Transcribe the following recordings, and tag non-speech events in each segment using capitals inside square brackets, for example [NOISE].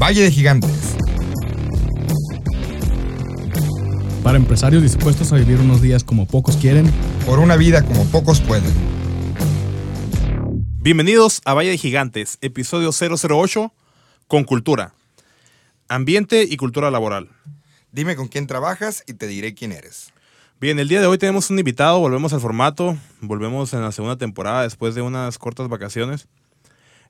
Valle de Gigantes. Para empresarios dispuestos a vivir unos días como pocos quieren. Por una vida como pocos pueden. Bienvenidos a Valle de Gigantes, episodio 008, con cultura. Ambiente y cultura laboral. Dime con quién trabajas y te diré quién eres. Bien, el día de hoy tenemos un invitado, volvemos al formato, volvemos en la segunda temporada después de unas cortas vacaciones.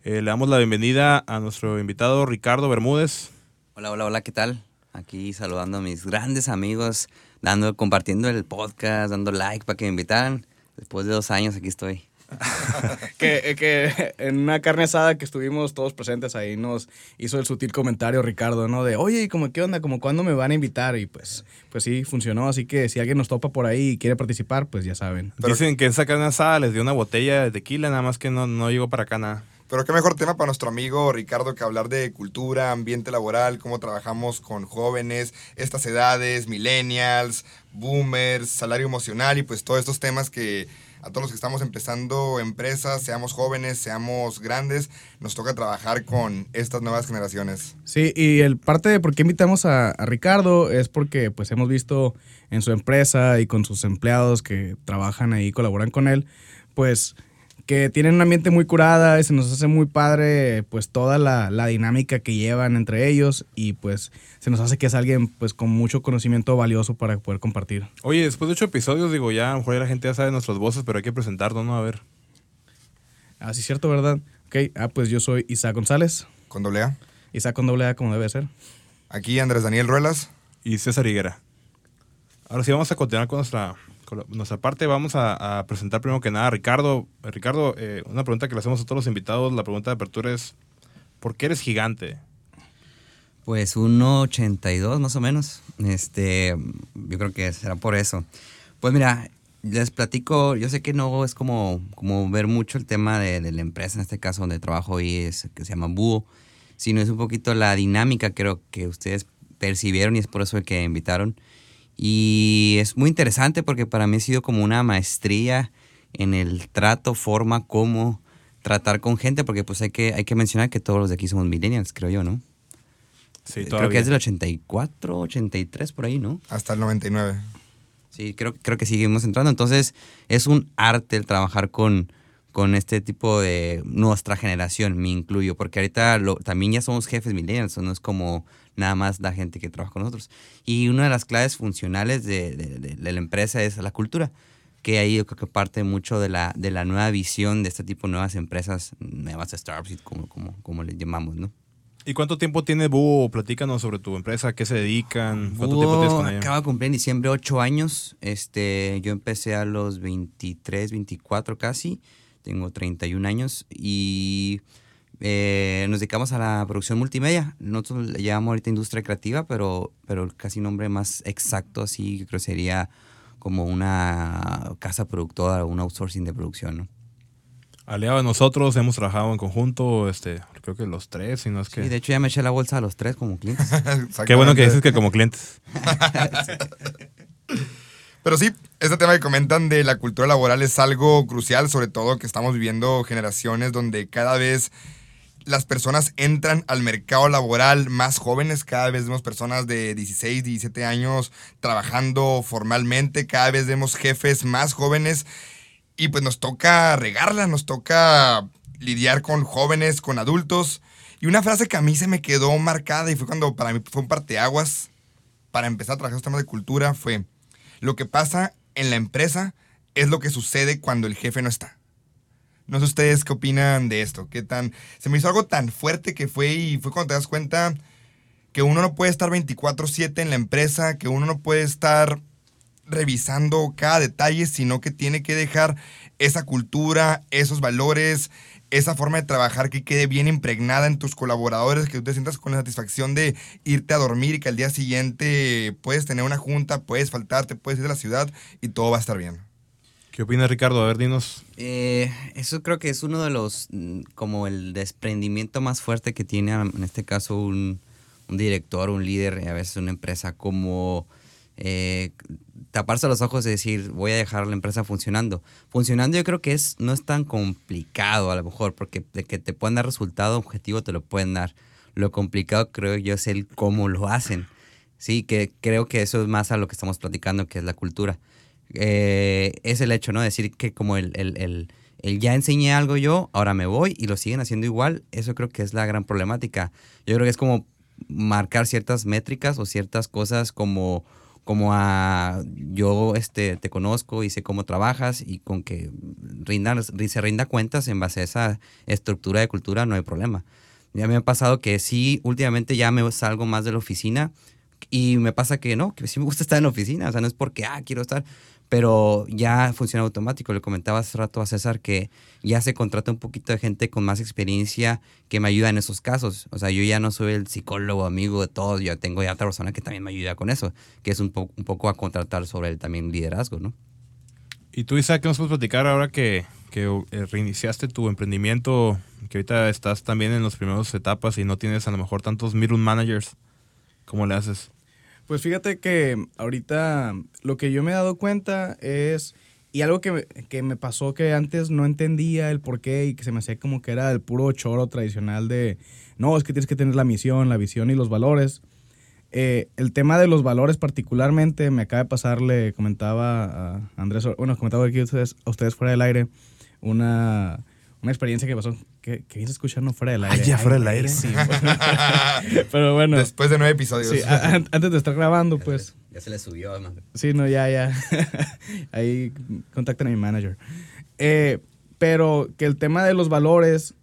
Eh, le damos la bienvenida a nuestro invitado Ricardo Bermúdez. Hola, hola, hola, ¿qué tal? Aquí saludando a mis grandes amigos, dando, compartiendo el podcast, dando like para que me invitaran. Después de dos años aquí estoy. [LAUGHS] que, eh, que en una carne asada que estuvimos todos presentes ahí nos hizo el sutil comentario Ricardo, ¿no? De, oye, ¿cómo qué onda? ¿Cómo cuándo me van a invitar? Y pues, pues sí, funcionó. Así que si alguien nos topa por ahí y quiere participar, pues ya saben. Dicen que en esa carne asada les dio una botella de tequila, nada más que no, no llegó para acá nada. Pero qué mejor tema para nuestro amigo Ricardo que hablar de cultura, ambiente laboral, cómo trabajamos con jóvenes, estas edades, millennials, boomers, salario emocional y pues todos estos temas que a todos los que estamos empezando empresas, seamos jóvenes, seamos grandes, nos toca trabajar con estas nuevas generaciones. Sí, y el parte de por qué invitamos a, Ricardo es porque pues hemos visto en su empresa y con sus empleados que trabajan ahí, colaboran con él, pues que tienen un ambiente muy curada y se nos hace muy padre pues toda la, la, dinámica que llevan entre ellos y pues se nos hace que es alguien pues con mucho conocimiento valioso para poder compartir. Oye, después de ocho episodios, digo, ya a lo mejor la gente ya sabe nuestras voces, pero hay que presentarnos, ¿no? A ver. Ah, sí, cierto, ¿verdad? Ok, ah, pues yo soy Isaac González. Con doble A. Isaac con doble A como debe ser. Aquí Andrés Daniel Ruelas. Y César Higuera. Ahora sí vamos a continuar con nuestra nuestra parte vamos a, presentar primero que nada a Ricardo. Ricardo, eh, una pregunta que le hacemos a todos los invitados, la pregunta de apertura es, ¿por qué eres gigante? Pues 1,82 más o menos. Este, yo creo que será por eso. Pues mira, les platico, yo sé que no es como, como ver mucho el tema de, de la empresa, en este caso donde trabajo hoy, es, que se llama Búho, sino es un poquito la dinámica creo que ustedes percibieron y es por eso que invitaron. Y es muy interesante porque para mí ha sido como una maestría en el trato, forma, cómo tratar con gente, porque pues hay que, hay que mencionar que todos los de aquí somos millennials, creo yo, ¿no? Sí, todavía. Creo que es del 84, 83 por ahí, ¿no? Hasta el 99. Sí, creo, creo que seguimos entrando. Entonces es un arte el trabajar con, con este tipo de nuestra generación, me incluyo, porque ahorita lo, también ya somos jefes millennials, no es como nada más la gente que trabaja con nosotros. Y una de las claves funcionales de, de, de, de la empresa es la cultura, que ahí yo creo que parte mucho de la, de la nueva visión de este tipo de nuevas empresas, nuevas startups, como, como, como les llamamos, ¿no? ¿Y cuánto tiempo tiene Búho? Platícanos sobre tu empresa, ¿a qué se dedican? ¿Cuánto Búho tiempo tienes con ella? Acaba de cumplir en diciembre ocho años. Este, yo empecé a los 23, 24 casi. Tengo 31 años y eh, nos dedicamos a la producción multimedia. Nosotros le llamamos ahorita industria creativa, pero, pero casi nombre más exacto así creo sería como una casa productora, un outsourcing de producción, ¿no? Aliado de nosotros, hemos trabajado en conjunto, este, creo que los tres, si no es que... Sí, de hecho ya me eché la bolsa a los tres como clientes. [LAUGHS] Qué bueno que dices que como clientes. [LAUGHS] Pero sí, este tema que comentan de la cultura laboral es algo crucial, sobre todo que estamos viviendo generaciones donde cada vez las personas entran al mercado laboral más jóvenes, cada vez vemos personas de 16, 17 años trabajando formalmente, cada vez vemos jefes más jóvenes y pues nos toca regarla, nos toca lidiar con jóvenes, con adultos. Y una frase que a mí se me quedó marcada y fue cuando para mí fue un parteaguas para empezar a trabajar los temas de cultura fue lo que pasa en la empresa es lo que sucede cuando el jefe no está. No sé ustedes qué opinan de esto, qué tan... Se me hizo algo tan fuerte que fue y fue cuando te das cuenta que uno no puede estar 24/7 en la empresa, que uno no puede estar revisando cada detalle, sino que tiene que dejar esa cultura, esos valores, esa forma de trabajar que quede bien impregnada en tus colaboradores, que tú te sientas con la satisfacción de irte a dormir y que al día siguiente puedes tener una junta, puedes faltarte, puedes ir de la ciudad y todo va a estar bien. ¿Qué opina Ricardo? A ver, dinos. Eh, eso creo que es uno de los, como el desprendimiento más fuerte que tiene en este caso un, director, un líder, a veces una empresa, como eh, taparse los ojos y decir voy a dejar la empresa funcionando. Funcionando yo creo que es, no es tan complicado a lo mejor, porque de que te pueden dar resultado objetivo te lo pueden dar. Lo complicado creo yo es el cómo lo hacen. Sí, que creo que eso es más a lo que estamos platicando, que es la cultura. Eh, es el hecho, ¿no? Decir que como el, el, el, ya enseñé algo yo, ahora me voy y lo siguen haciendo igual, eso creo que es la gran problemática. Yo creo que es como marcar ciertas métricas o ciertas cosas como como a yo este, te conozco y sé cómo trabajas y con que rinda, se rinda cuentas en base a esa estructura de cultura no hay problema. Ya me ha pasado que sí, últimamente ya me salgo más de la oficina y me pasa que no, que sí me gusta estar en la oficina, o sea, no es porque, ah, quiero estar, pero ya funciona automático. Le comentaba hace rato a César que ya se contrata un poquito de gente con más experiencia que me ayuda en esos casos. O sea, yo ya no soy el psicólogo amigo de todos, yo tengo ya otra persona que también me ayuda con eso, que es un, poco a contratar sobre también liderazgo, ¿no? Y tú, Isaac, ¿qué nos puedes platicar ahora que, que eh, reiniciaste tu emprendimiento, que ahorita estás también en las primeras etapas y no tienes a lo mejor tantos middle managers? ¿Cómo le haces? Pues fíjate que ahorita lo que yo me he dado cuenta es, y algo que, que, me pasó que antes no entendía el por qué y que se me hacía como que era el puro choro tradicional de, no, es que tienes que tener la misión, la visión y los valores. Eh, el tema de los valores particularmente me acaba de pasar, le comentaba a Andrés, bueno, comentaba aquí a ustedes, ustedes fuera del aire, una, una experiencia que pasó, que, que vienes escuchando fuera del aire. Ah, ya fuera del aire. Sí, [LAUGHS] pero bueno. Después de nueve episodios. Sí, a, antes de estar grabando, ya pues. Se, ya se le subió, además. Sí, no, ya, ya. [LAUGHS] Ahí contacten a mi manager. Eh, pero que el tema de los valores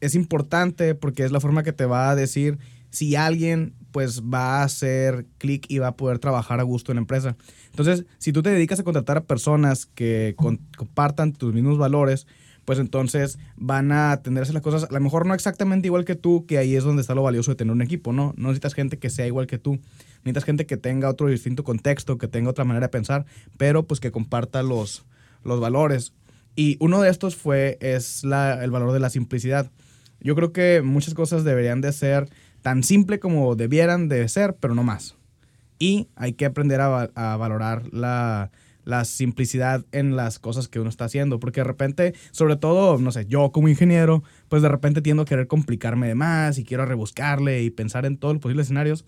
es importante porque es la forma que te va a decir si alguien pues va a hacer clic y va a poder trabajar a gusto en la empresa. Entonces, si tú te dedicas a contratar a personas que con, compartan tus mismos valores, pues entonces van a atenderse las cosas, a lo mejor no exactamente igual que tú, que ahí es donde está lo valioso de tener un equipo, ¿no? No necesitas gente que sea igual que tú, necesitas gente que tenga otro distinto contexto, que tenga otra manera de pensar, pero pues que comparta los, los valores. Y uno de estos fue, es la, el valor de la simplicidad. Yo creo que muchas cosas deberían de ser tan simple como debieran de ser, pero no más. Y hay que aprender a, a valorar la, la simplicidad en las cosas que uno está haciendo, porque de repente, sobre todo, no sé, yo como ingeniero, pues de repente tiendo a querer complicarme de más y quiero rebuscarle y pensar en todos los posibles escenarios.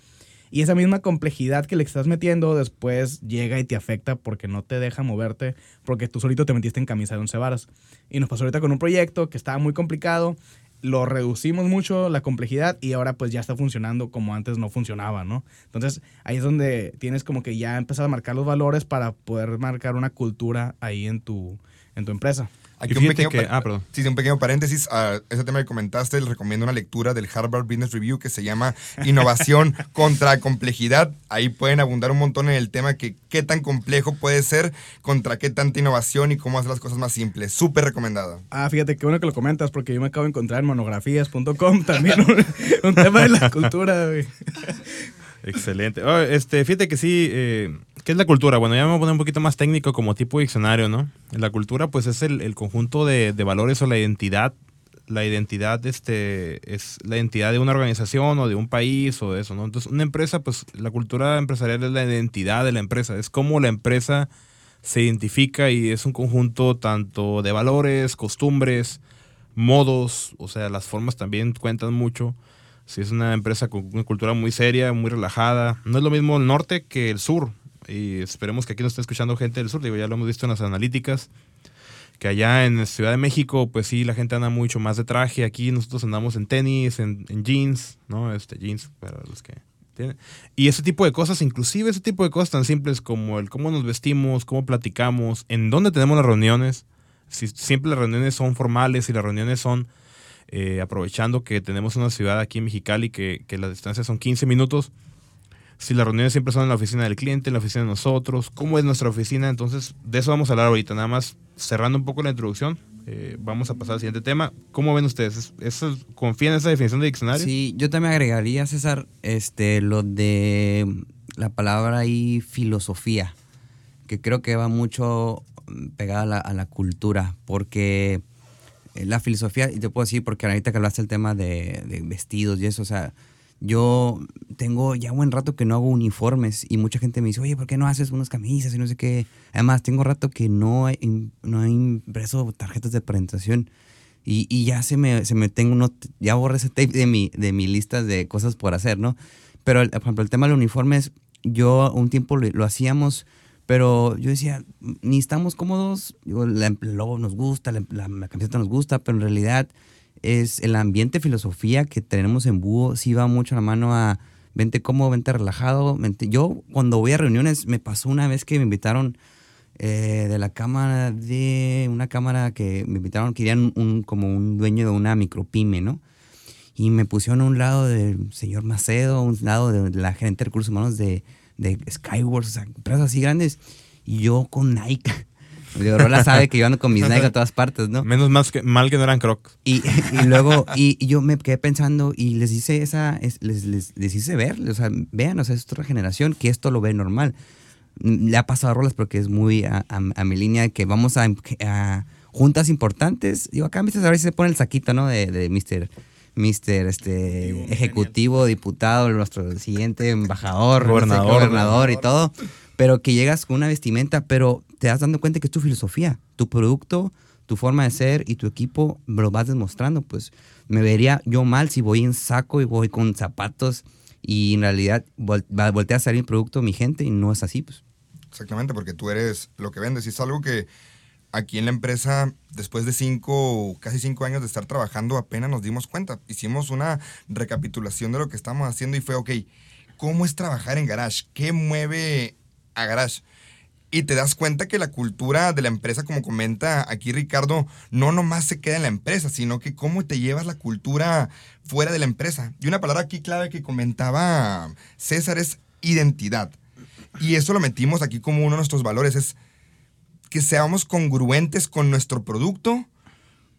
Y esa misma complejidad que le estás metiendo después llega y te afecta porque no te deja moverte, porque tú solito te metiste en camisa de once varas. Y nos pasó ahorita con un proyecto que estaba muy complicado, lo reducimos mucho la complejidad y ahora pues ya está funcionando como antes no funcionaba, ¿no? Entonces ahí es donde tienes como que ya empezar a marcar los valores para poder marcar una cultura ahí en tu, en tu empresa. Aquí un pequeño, que, ah, perdón. Sí, un pequeño paréntesis. A ese tema que comentaste, les recomiendo una lectura del Harvard Business Review que se llama [LAUGHS] Innovación contra Complejidad. Ahí pueden abundar un montón en el tema que qué tan complejo puede ser contra qué tanta innovación y cómo hacer las cosas más simples. Súper recomendado. Ah, fíjate, qué bueno que lo comentas porque yo me acabo de encontrar en monografías.com [LAUGHS] también un, un, tema de la cultura. Güey. [LAUGHS] Excelente. Oh, este, fíjate que sí, eh, ¿qué es la cultura? Bueno, ya me voy a poner un poquito más técnico como tipo diccionario, ¿no? La cultura pues es el, el conjunto de, de, valores o la identidad. La identidad este, es la identidad de una organización o de un país o de eso, ¿no? Entonces, una empresa, pues la cultura empresarial es la identidad de la empresa, es como la empresa se identifica y es un conjunto tanto de valores, costumbres, modos, o sea, las formas también cuentan mucho si es una empresa con una cultura muy seria, muy relajada. No es lo mismo el norte que el sur. Y esperemos que aquí nos esté escuchando gente del sur. Digo, ya lo hemos visto en las analíticas. Que allá en Ciudad de México, pues sí, la gente anda mucho más de traje. Aquí nosotros andamos en tenis, en, en jeans, ¿no? Este, jeans para los que tienen. Y ese tipo de cosas, inclusive ese tipo de cosas tan simples como el cómo nos vestimos, cómo platicamos, en dónde tenemos las reuniones. Si siempre las reuniones son formales y las reuniones son eh, aprovechando que tenemos una ciudad aquí en Mexicali que, que las distancias son 15 minutos. Si las reuniones siempre son en la oficina del cliente, en la oficina de nosotros, ¿cómo es nuestra oficina? Entonces, de eso vamos a hablar ahorita. Nada más cerrando un poco la introducción, eh, vamos a pasar al siguiente tema. ¿Cómo ven ustedes? ¿Eso, ¿Confían en esa definición de diccionario? Sí, yo también agregaría, César, este, lo de la palabra ahí filosofía, que creo que va mucho pegada a la, cultura, porque la filosofía, y te puedo decir, porque ahorita que hablaste el tema de, vestidos y eso, o sea, yo tengo ya buen rato que no hago uniformes y mucha gente me dice, oye, ¿por qué no haces unas camisas y no sé qué? Además, tengo rato que no he, no he impreso tarjetas de presentación. Y, y ya se me, se me tengo, ya borré ese tape de mi, de mi lista de cosas por hacer, ¿no? Pero, por ejemplo, el tema de los uniformes, yo un tiempo lo, hacíamos, pero yo decía, ni estamos cómodos, la- el logo nos gusta, la, la- la camiseta nos gusta, pero en realidad es el ambiente, filosofía que tenemos en Búho, sí va mucho a la mano a vente cómodo, vente relajado. vente- Yo cuando voy a reuniones, me pasó una vez que me invitaron eh, de la cámara de una cámara que me invitaron, querían un, como un dueño de una micropyme, ¿no? Y me pusieron a un lado del señor Macedo, a un lado de la gerente de recursos humanos de, de Skyward, o sea, empresas así grandes. Y yo con Nike. Digo, Rola sabe que yo ando con mis Nike a todas partes, ¿no? Menos más que, mal que no eran crocs. Y, y luego, y, y yo me quedé pensando y les hice esa, es- les, les, les hice ver, o sea, vean, o sea, es otra generación que esto lo ve normal. Le ha pasado a Rolas porque es muy a, a- a mi línea que vamos a, a juntas importantes. Digo, acá a veces se pone el saquito, ¿no? De, de Mr. Mr. Este, ejecutivo, diputado, nuestro siguiente embajador, no sé, Gobernador, gobernador y todo. Pero que llegas con una vestimenta, pero te das dando cuenta que es tu filosofía, tu producto, tu forma de ser y tu equipo lo vas demostrando. Pues me vería yo mal si voy en saco y voy con zapatos y en realidad vol- voltea a salir mi producto, mi gente, y no es así. Pues. Exactamente, porque tú eres lo que vendes. Y es algo que aquí en la empresa, después de cinco, casi cinco años de estar trabajando, apenas nos dimos cuenta. Hicimos una recapitulación de lo que estamos haciendo y fue, ok, ¿cómo es trabajar en Garage? ¿Qué mueve a Garage? Y te das cuenta que la cultura de la empresa, como comenta aquí Ricardo, no nomás se queda en la empresa, sino que cómo te llevas la cultura fuera de la empresa. Y una palabra aquí clave que comentaba César es identidad. Y eso lo metimos aquí como uno de nuestros valores, es que seamos congruentes con nuestro producto,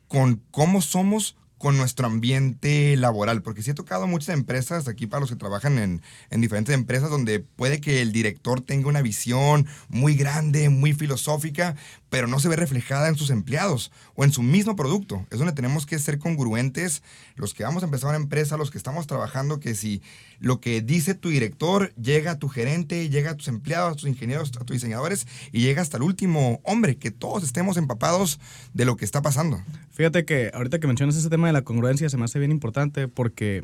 con cómo somos, con nuestro ambiente laboral. Porque sí he tocado muchas empresas aquí para los que trabajan en, en diferentes empresas donde puede que el director tenga una visión muy grande, muy filosófica, pero no se ve reflejada en sus empleados o en su mismo producto. Es donde tenemos que ser congruentes los que vamos a empezar una empresa, los que estamos trabajando, que si lo que dice tu director llega a tu gerente, llega a tus empleados, a tus ingenieros, a tus diseñadores y llega hasta el último hombre, que todos estemos empapados de lo que está pasando. Fíjate que ahorita que mencionas ese tema de la congruencia se me hace bien importante porque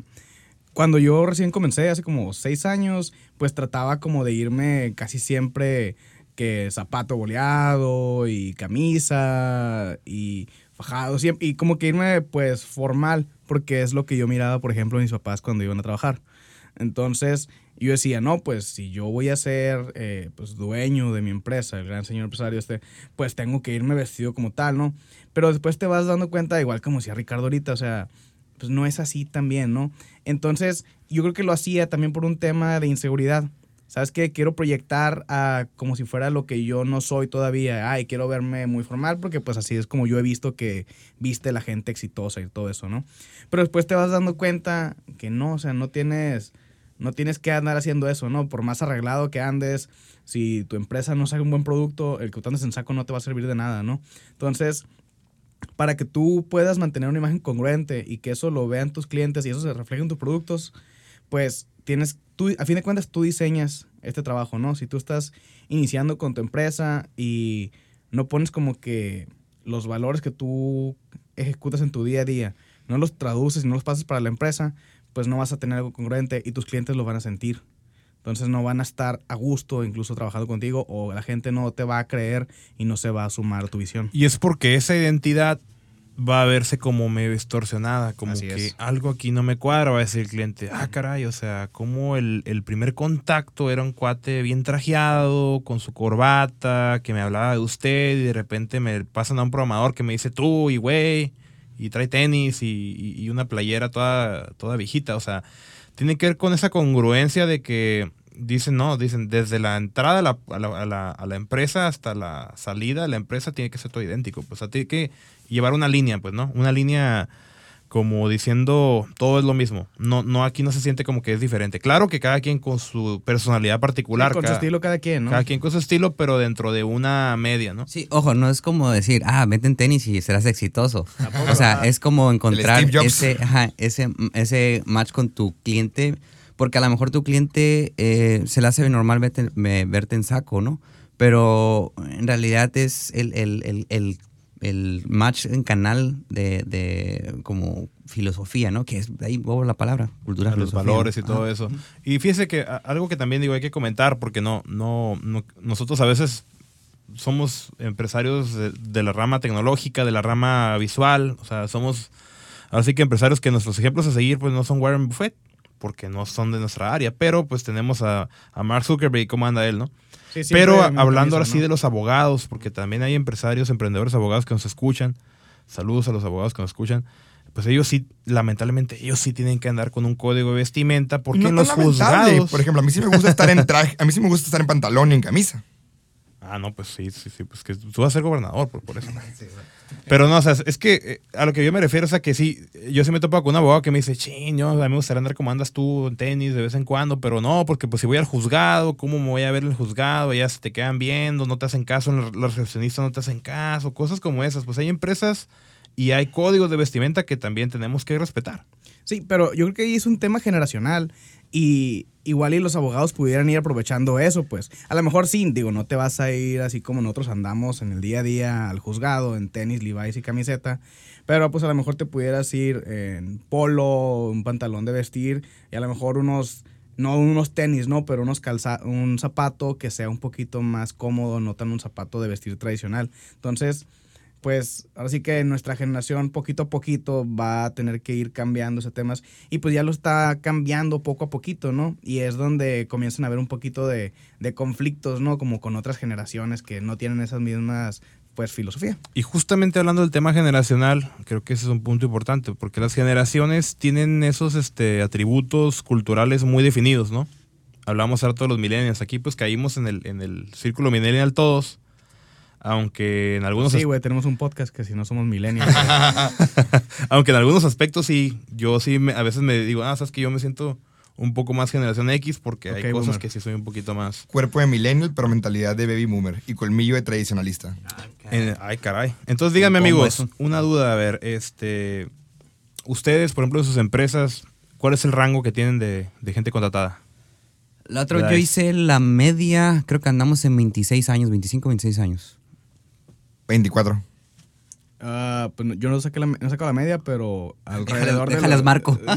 cuando yo recién comencé, hace como seis años, pues trataba como de irme casi siempre que zapato boleado y camisa y fajado, siempre, y como que irme pues formal, porque es lo que yo miraba, por ejemplo, mis papás cuando iban a trabajar. Entonces yo decía, no, pues si yo voy a ser eh, pues dueño de mi empresa, el gran señor empresario este, pues tengo que irme vestido como tal, ¿no? Pero después te vas dando cuenta, igual como decía Ricardo ahorita, o sea, pues no es así también, ¿no? Entonces yo creo que lo hacía también por un tema de inseguridad. ¿Sabes qué? Quiero proyectar a como si fuera lo que yo no soy todavía. Ay, quiero verme muy formal porque pues así es como yo he visto que viste la gente exitosa y todo eso, ¿no? Pero después te vas dando cuenta que no, o sea, no tienes, no tienes que andar haciendo eso, ¿no? Por más arreglado que andes, si tu empresa no saca un buen producto, el que tú andes en saco no te va a servir de nada, ¿no? Entonces, para que tú puedas mantener una imagen congruente y que eso lo vean tus clientes y eso se refleje en tus productos, pues tienes, tú, a fin de cuentas tú diseñas este trabajo, ¿no? Si tú estás iniciando con tu empresa y no pones como que los valores que tú ejecutas en tu día a día, no los traduces y no los pasas para la empresa, pues no vas a tener algo congruente y tus clientes lo van a sentir. Entonces no van a estar a gusto incluso trabajando contigo o la gente no te va a creer y no se va a sumar a tu visión. Y es porque esa identidad va a verse como medio distorsionada, como Así que es. algo aquí no me cuadra, va a decir el cliente, ah, caray, o sea, como el, el primer contacto era un cuate bien trajeado, con su corbata, que me hablaba de usted, y de repente me pasan a un programador que me dice tú y güey, y trae tenis y, y- y una playera toda, toda viejita, o sea, tiene que ver con esa congruencia de que dicen, no, dicen, desde la entrada a la, a la- a la- empresa hasta la salida la empresa tiene que ser todo idéntico. Pues o sea, tiene que llevar una línea, pues, ¿no? Una línea como diciendo todo es lo mismo. No, no aquí no se siente como que es diferente. Claro que cada quien con su personalidad particular, Sí, con su estilo cada quien, ¿no? cada quien con su estilo, pero dentro de una media, ¿no? Sí, ojo, no es como decir, ah, vete en tenis y serás exitoso. O sea, es como encontrar ese, ajá, ese, ese match con tu cliente, porque a lo mejor tu cliente eh, se le hace normal verte, en saco, ¿no? Pero en realidad es el, el- el- el el match en canal de, de como filosofía, ¿no? Que es ahí bobo la palabra, cultura, los filosofía. valores y todo eso. Y fíjese que algo que también digo hay que comentar, porque no, no, no- nosotros a veces somos empresarios de, de la rama tecnológica, de la rama visual, o sea, somos así que empresarios que nuestros ejemplos a seguir pues no son Warren Buffett, porque no son de nuestra área, pero pues tenemos a, a Mark Zuckerberg y cómo anda él, ¿no? Sí, Pero hablando ahora sí ¿no? de los abogados, porque también hay empresarios, emprendedores, abogados que nos escuchan. Saludos a los abogados que nos escuchan. Pues ellos sí, lamentablemente, ellos sí tienen que andar con un código de vestimenta porque No en los juzgados. Por ejemplo, a mí sí me gusta estar en [LAUGHS] traje, a mí sí me gusta estar en pantalón y en camisa. Ah, no, pues sí, sí, sí, pues que tú vas a ser gobernador por, por eso. [LAUGHS] Pero no, o sea, es que eh, a lo que yo me refiero, o sea, que sí, yo sí me topo con un abogado que me dice, ching, yo, a mí me gustaría andar como andas tú en tenis de vez en cuando, pero no, porque pues si voy al juzgado, ¿cómo me voy a ver el juzgado? Ya se te quedan viendo, no te hacen caso, los recepcionistas no te hacen caso, cosas como esas. Pues hay empresas y hay códigos de vestimenta que también tenemos que respetar. Sí, pero yo creo que ahí es un tema generacional y igual y los abogados pudieran ir aprovechando eso, pues. A lo mejor sí, digo, no te vas a ir así como nosotros andamos en el día a día al juzgado, en tenis, Levi's y camiseta, pero pues a lo mejor te pudieras ir en polo, un pantalón de vestir y a lo mejor unos no unos tenis, no, pero unos calza un zapato que sea un poquito más cómodo, no tan un zapato de vestir tradicional. Entonces, pues ahora sí que nuestra generación poquito a poquito va a tener que ir cambiando esos temas y pues ya lo está cambiando poco a poquito, ¿no? Y es donde comienzan a haber un poquito de, de conflictos, ¿no? Como con otras generaciones que no tienen esas mismas, pues, filosofía. Y justamente hablando del tema generacional, creo que ese es un punto importante, porque las generaciones tienen esos este, atributos culturales muy definidos, ¿no? Hablamos harto de los millennials. Aquí pues caímos en el, en el círculo millennial todos, aunque en algunos Sí, güey, tenemos un podcast que si no somos millennials. [LAUGHS] aunque en algunos aspectos sí, yo sí me- a veces me digo, ah, sabes que yo me siento un poco más generación X porque hay cosas boomer. que sí soy un poquito más. Cuerpo de millennial, pero mentalidad de baby boomer y colmillo de tradicionalista. En- ay, caray. Entonces díganme, ¿Cómo amigos, una duda, a ver, este, ustedes, por ejemplo, en sus empresas, ¿cuál es el rango que tienen de, de gente contratada? La otra, ¿Verdad? yo hice la media, creo que andamos en 26 años, 25, 26 años. 24. Ah, pues no- yo no saqué la, no he sacado la media, pero alrededor de... déjales los- marco. [LAUGHS]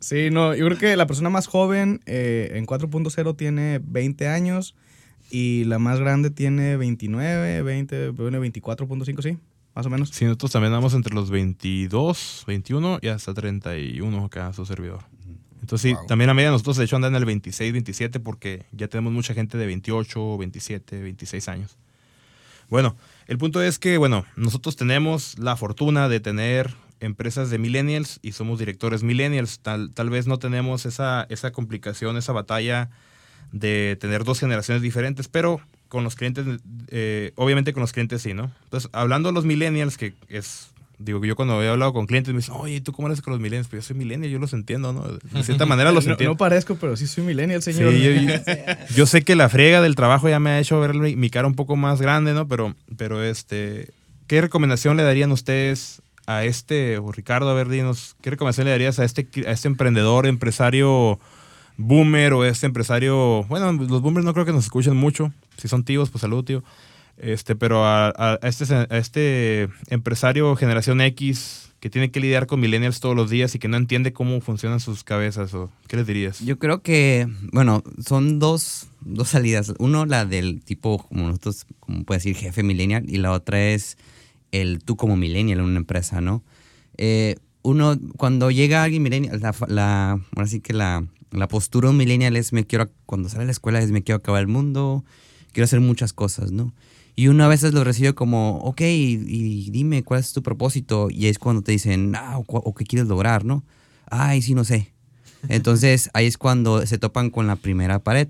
Sí, no, yo creo que la persona más joven eh, en 4.0 tiene 20 años y la más grande tiene 29, 20, bueno, 24.5, sí, más o menos. Sí, nosotros también andamos entre los 22, 21 y hasta 31 acá, su servidor. Entonces sí, Wow. también la media nosotros de hecho andan en el 26, 27 porque ya tenemos mucha gente de 28, 27, 26 años. Bueno, el punto es que, bueno, nosotros tenemos la fortuna de tener empresas de millennials y somos directores millennials. Tal, tal vez no tenemos esa, esa complicación, esa batalla de tener dos generaciones diferentes, pero con los clientes, eh, obviamente con los clientes sí, ¿no? Entonces, hablando de los millennials, que es, digo, yo cuando he hablado con clientes me dicen, oye, ¿tú cómo eres con los millennials? Pues yo soy millennial, yo los entiendo, ¿no? De cierta [LAUGHS] manera los No, entiendo. no parezco, pero sí soy millennial, Sí, señor. yo, yo- [LAUGHS] yo sé que la friega del trabajo ya me ha hecho ver mi, mi cara un poco más grande, ¿no? Pero, pero este, ¿qué recomendación le darían ustedes a este, o Ricardo, a ver, dinos, ¿qué recomendación le darías a este, a este emprendedor, empresario boomer o este empresario, bueno, los boomers no creo que nos escuchen mucho, si son tíos, pues salud, tío. Este, pero a, a- este, a este empresario generación X que tiene que lidiar con millennials todos los días y que no entiende cómo funcionan sus cabezas, o ¿qué les dirías? Yo creo que, bueno, son dos, dos salidas. Uno, la del tipo, como nosotros, como puede decir, jefe millennial, y la otra es el tú como millennial en una empresa, ¿no? Eh, uno, cuando llega alguien millennial, la, la- ahora sí que la, la postura de millennial es, me quiero, cuando sale a la escuela es, me quiero acabar el mundo, quiero hacer muchas cosas, ¿no? Y uno a veces lo recibe como, ok, y, dime cuál es tu propósito, y es cuando te dicen, ah, o, o qué quieres lograr, ¿no? Ay, sí, no sé. Entonces ahí es cuando se topan con la primera pared.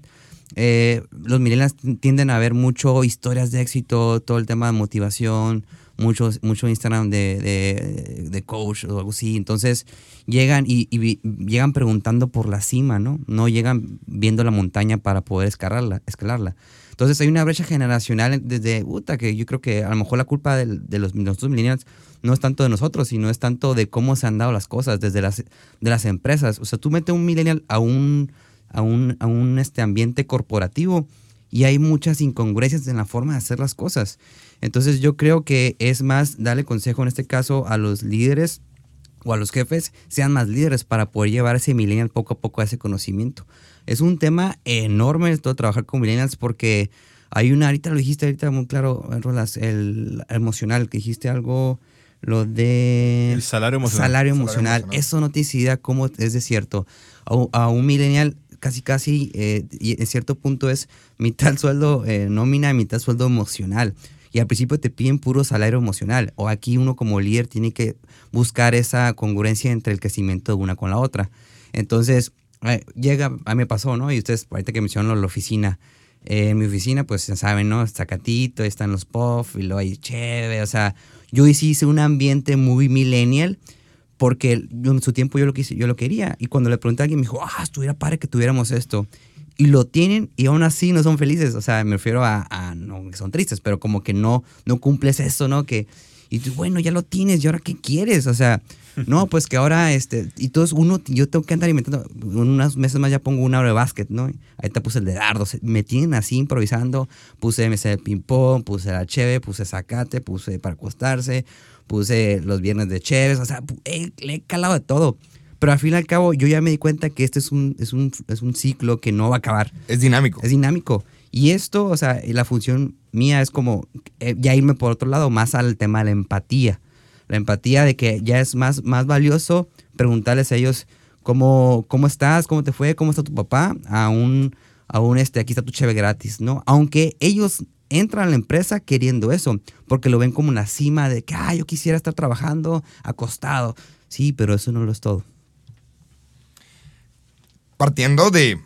Eh, los millennials tienden a ver mucho historias de éxito, todo el tema de motivación, mucho, mucho Instagram de, de, coach o algo así. Entonces llegan y, llegan preguntando por la cima, ¿no? No llegan viendo la montaña para poder escalarla. escalarla. Entonces hay una brecha generacional desde, puta, que yo creo que a lo mejor la culpa de, los, millennials no es tanto de nosotros, sino es tanto de cómo se han dado las cosas desde las, de las empresas. O sea, tú metes un millennial a un, a un, a un este ambiente corporativo y hay muchas incongruencias en la forma de hacer las cosas. Entonces yo creo que es más darle consejo en este caso a los líderes o a los jefes, sean más líderes para poder llevar a ese millennial poco a poco a ese conocimiento. Es un tema enorme esto de trabajar con millennials porque hay una, ahorita lo dijiste ahorita muy claro, Rolas, el emocional, que dijiste algo, lo de... El salario emocional. Salario Salario emocional. Eso no tienes idea cómo es de cierto. A, un- a un millennial casi casi, eh, y en cierto punto es mitad sueldo eh, nómina, mitad sueldo emocional. Y al principio te piden puro salario emocional. O aquí uno como líder tiene que buscar esa congruencia entre el crecimiento de una con la otra. Entonces, eh, llega, a mí me pasó, ¿no? Y ustedes, ahorita que mencionaron la oficina, eh, en mi oficina, pues ya saben, ¿no? Zacatito, están los puff y luego hay chévere. O sea, yo hice un ambiente muy millennial porque en su tiempo yo lo quise, yo lo quería. Y cuando le pregunté a alguien, me dijo, ah, estuviera padre que tuviéramos esto. Y lo tienen y aún así no son felices. O sea, me refiero a, a no son tristes, pero como que no, no cumples eso, ¿no? Que, y tú, bueno, ya lo tienes, ¿y ahora qué quieres? O sea, no, [LAUGHS] pues que ahora, este, y entonces uno, yo tengo que andar inventando, unos meses más ya pongo una hora de básquet, ¿no? Ahí te puse el de dardos, me tienen así improvisando, puse MC de ping-pong, puse la cheve, puse zacate, puse para acostarse, puse los viernes de cheves, o sea, le he calado de todo. Pero al fin y al cabo, yo ya me di cuenta que este es un, es un, es un ciclo que no va a acabar. Es dinámico. Es dinámico. Y esto, o sea, la función mía es como eh, ya irme por otro lado, más al tema de la empatía. La empatía de que ya es más, más valioso preguntarles a ellos cómo, cómo estás, cómo te fue, cómo está tu papá, a un este, aquí está tu cheve gratis, ¿no? Aunque ellos entran a la empresa queriendo eso, porque lo ven como una cima de que, ah, yo quisiera estar trabajando acostado. Sí, pero eso no lo es todo. partiendo de,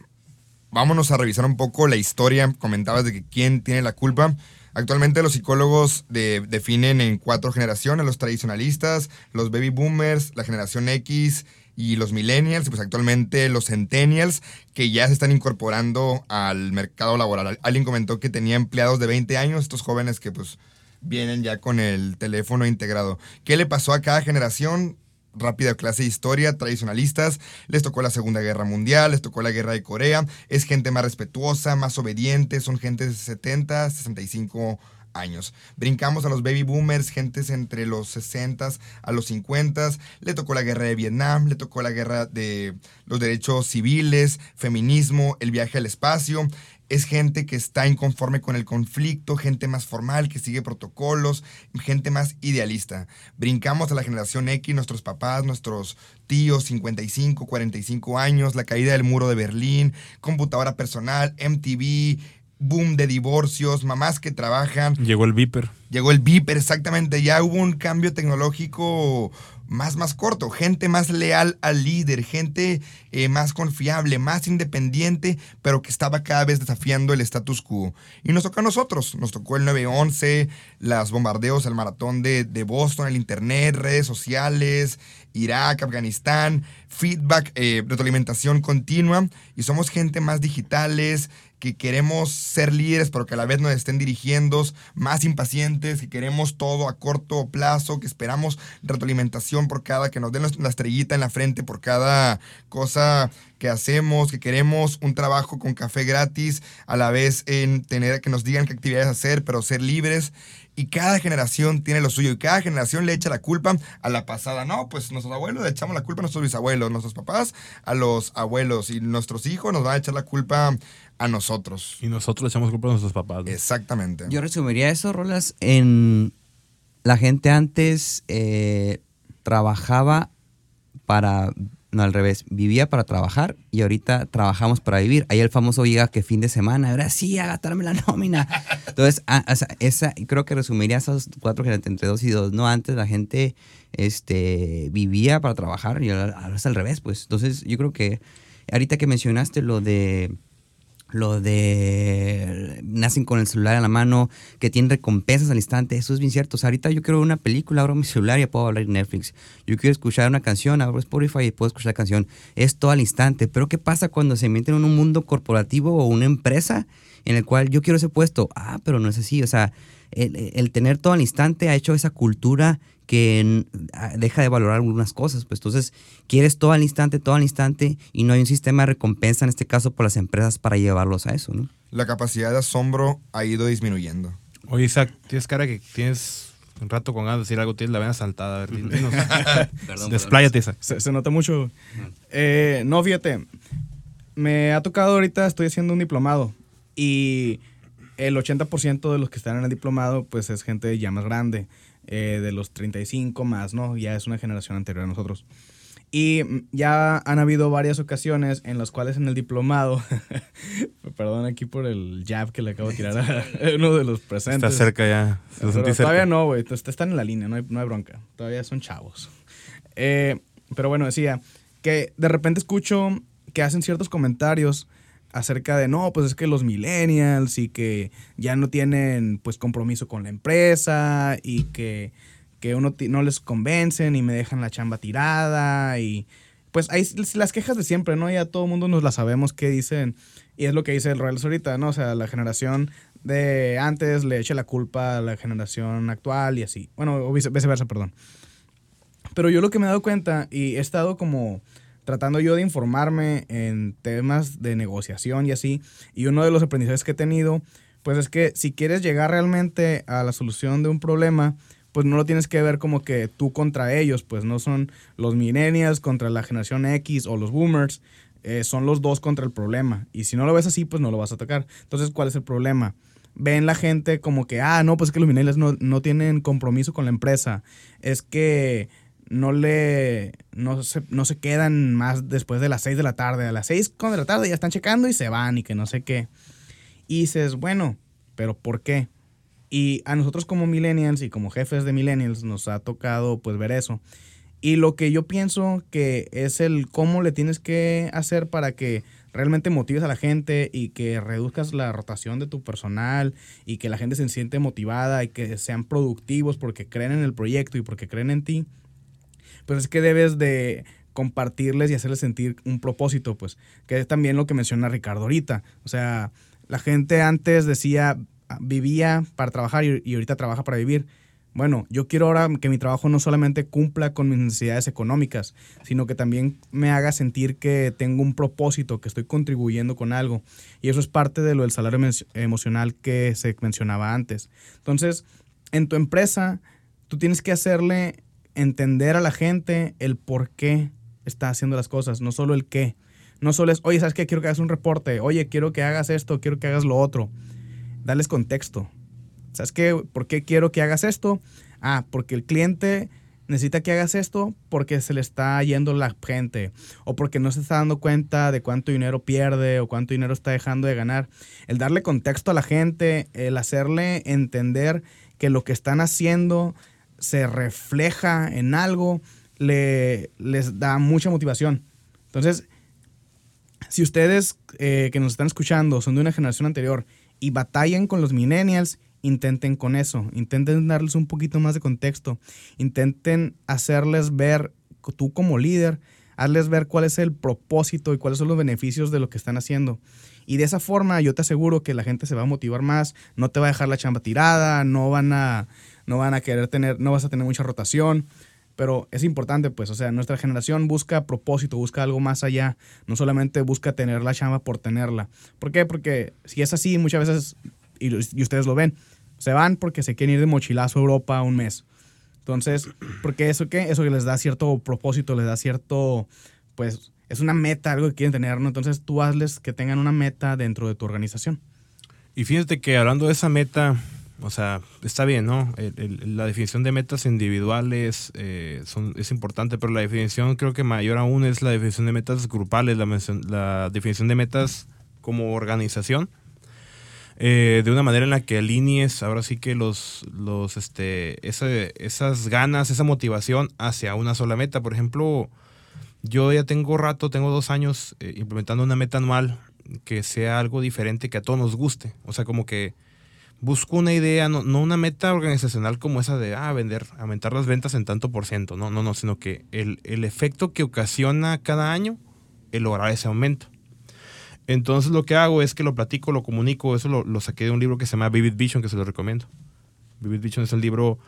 vámonos a revisar un poco la historia, comentabas de que quién tiene la culpa. Actualmente los psicólogos de- definen en cuatro generaciones, los tradicionalistas, los baby boomers, la generación X y los millennials, y pues actualmente los centennials, que ya se están incorporando al mercado laboral. Alguien comentó que tenía empleados de 20 años, estos jóvenes que pues vienen ya con el teléfono integrado. ¿Qué le pasó a cada generación? Rápida clase de historia, tradicionalistas, les tocó la Segunda Guerra Mundial, les tocó la Guerra de Corea, es gente más respetuosa, más obediente, son gente de 70, 65 años. Brincamos a los baby boomers, gentes entre los 60 a los 50, le tocó la guerra de Vietnam, le tocó la guerra de los derechos civiles, feminismo, el viaje al espacio. Es gente que está inconforme con el conflicto, gente más formal, que sigue protocolos, gente más idealista. Brincamos a la generación X, nuestros papás, nuestros tíos, 55, 45 años, la caída del muro de Berlín, computadora personal, MTV, boom de divorcios, mamás que trabajan, Llegó el Viper. Llegó el Viper, exactamente. Ya hubo un cambio tecnológico más, más corto. Gente más leal al líder, gente eh, más confiable, más independiente, pero que estaba cada vez desafiando el status quo. Y nos tocó a nosotros. Nos tocó el 9-11, los bombardeos, el maratón de, de Boston, el Internet, redes sociales, Irak, Afganistán, feedback, eh, retroalimentación continua. Y somos gente más digitales, que queremos ser líderes, pero que a la vez nos estén dirigiendo, más impacientes, que queremos todo a corto plazo, que esperamos retroalimentación por cada, que nos den la estrellita en la frente por cada cosa que hacemos, que queremos un trabajo con café gratis, a la vez en tener que nos digan qué actividades hacer, pero ser libres. Y cada generación tiene lo suyo y cada generación le echa la culpa a la pasada. No, pues nuestros abuelos le echamos la culpa a nuestros bisabuelos, nuestros papás a los abuelos y nuestros hijos nos van a echar la culpa a nosotros. Y nosotros le echamos culpa a nuestros papás. ¿no? Exactamente. Yo resumiría eso, Rolas, en la gente antes eh, trabajaba para, no al revés, vivía para trabajar y ahorita trabajamos para vivir. Ahí el famoso llega que fin de semana, ahora sí, a gastarme la [LAUGHS] nómina. Entonces, ah, esa, creo que resumiría esos cuatro entre dos y dos. No, antes la gente este, vivía para trabajar y ahora es al revés, pues. Entonces, yo creo que ahorita que mencionaste lo de lo de nacen con el celular en la mano, que tienen recompensas al instante, eso es bien cierto. O sea, ahorita yo quiero una película, abro mi celular y puedo hablar en Netflix. Yo quiero escuchar una canción, abro Spotify y puedo escuchar la canción. Es todo al instante. Pero ¿qué pasa cuando se meten en un mundo corporativo o una empresa en el cual yo quiero ese puesto? Ah, pero no es así. O sea, el, el tener todo al instante ha hecho esa cultura que deja de valorar algunas cosas. Pues entonces quieres todo al instante, todo al instante y no hay un sistema de recompensa en este caso por las empresas para llevarlos a eso, ¿no? la capacidad de asombro ha ido disminuyendo. Oye, Isaac, tienes cara que tienes un rato con ganas de decir algo, tienes la vena saltada. A ver, dinos. [LAUGHS] Perdón, Despláyate, Isaac. Se, se nota mucho. Eh, no, fíjate. Me ha tocado ahorita, estoy haciendo un diplomado. Y el 80% de los que están en el diplomado, pues es gente ya más grande. Eh, de los 35 más, ¿no? Ya es una generación anterior a nosotros. Y mm, ya han habido varias ocasiones en las cuales en el diplomado, [LAUGHS] perdón aquí por el jab que le acabo de tirar a [LAUGHS] uno de los presentes. Está cerca ya. Se Pero cerca. todavía no, güey. Est- Están en la línea, no hay, no hay bronca. Todavía son chavos. Eh, pero bueno, decía que de repente escucho que hacen ciertos comentarios acerca de, no, pues es que los millennials y que ya no tienen pues compromiso con la empresa y que, que uno no les convencen y me dejan la chamba tirada y pues hay las quejas de siempre, ¿no? Ya todo el mundo nos las sabemos qué dicen y es lo que dice el Royals ahorita, ¿no? O sea, la generación de antes le echa la culpa a la generación actual y así. Bueno, o vice- viceversa, perdón. Pero yo lo que me he dado cuenta y he estado como tratando yo de informarme en temas de negociación y así, y uno de los aprendizajes que he tenido, pues es que si quieres llegar realmente a la solución de un problema, pues no lo tienes que ver como que tú contra ellos, pues no son los millennials contra la generación X o los boomers, eh, son los dos contra el problema. Y si no lo ves así, pues no lo vas a atacar. Entonces, ¿cuál es el problema? Ven la gente como que, ah, no, pues es que los millennials no, no tienen compromiso con la empresa. Es que no le no se, no se quedan más después de las 6 de la tarde. A las 6 de la tarde ya están checando y se van y que no sé qué. Y dices, bueno, pero ¿por qué? Y a nosotros como millennials y como jefes de millennials nos ha tocado pues ver eso. Y lo que yo pienso que es el cómo le tienes que hacer para que realmente motives a la gente y que reduzcas la rotación de tu personal y que la gente se siente motivada y que sean productivos porque creen en el proyecto y porque creen en ti, pues es que debes de compartirles y hacerles sentir un propósito, pues, que es también lo que menciona Ricardo ahorita. O sea, la gente antes decía, vivía para trabajar y, y ahorita trabaja para vivir. Bueno, yo quiero ahora que mi trabajo no solamente cumpla con mis necesidades económicas, sino que también me haga sentir que tengo un propósito, que estoy contribuyendo con algo. Y eso es parte de lo del salario emocional que se mencionaba antes. Entonces, en tu empresa, tú tienes que hacerle entender a la gente el por qué está haciendo las cosas, no solo el qué. No solo es, oye, ¿sabes qué? Quiero que hagas un reporte. Oye, quiero que hagas esto, quiero que hagas lo otro. Darles contexto. ¿Sabes qué? ¿Por qué quiero que hagas esto? Ah, porque el cliente necesita que hagas esto porque se le está yendo la gente o porque no se está dando cuenta de cuánto dinero pierde o cuánto dinero está dejando de ganar. El darle contexto a la gente, el hacerle entender que lo que están haciendo se refleja en algo, le, les da mucha motivación. Entonces, si ustedes eh, que nos están escuchando son de una generación anterior y batallan con los millennials, intenten con eso, intenten darles un poquito más de contexto, intenten hacerles ver, tú como líder, hazles ver cuál es el propósito y cuáles son los beneficios de lo que están haciendo. Y de esa forma yo te aseguro que la gente se va a motivar más, no te va a dejar la chamba tirada, no van a, no van a querer tener, no vas a tener mucha rotación. Pero es importante, pues, o sea, nuestra generación busca propósito, busca algo más allá, no solamente busca tener la chamba por tenerla. ¿Por qué? Porque si es así, muchas veces, y, ustedes lo ven, se van porque se quieren ir de mochilazo a Europa un mes. Entonces, porque eso qué? Eso les da cierto propósito, les da cierto, pues, es una meta, algo que quieren tener, ¿no? Entonces tú hazles que tengan una meta dentro de tu organización. Y fíjate que hablando de esa meta, o sea, está bien, ¿no? El- la definición de metas individuales eh, son, es importante, pero la definición creo que mayor aún es la definición de metas grupales, la, definición de metas como organización. eh, de una manera en la que alinees ahora sí que los, este, esas ganas, esa motivación hacia una sola meta. Por ejemplo, yo ya tengo rato, tengo dos años eh, implementando una meta anual que sea algo diferente, que a todos nos guste. O sea, como que busco una idea, no, no una meta organizacional como esa de, ah, vender, aumentar las ventas en tanto por ciento. No, no, no, sino que el, el efecto que ocasiona cada año el lograr ese aumento. Entonces lo que hago es que lo platico, lo comunico, eso lo, lo saqué de un libro que se llama Vivid Vision, que se lo recomiendo. Vivid Vision es el libro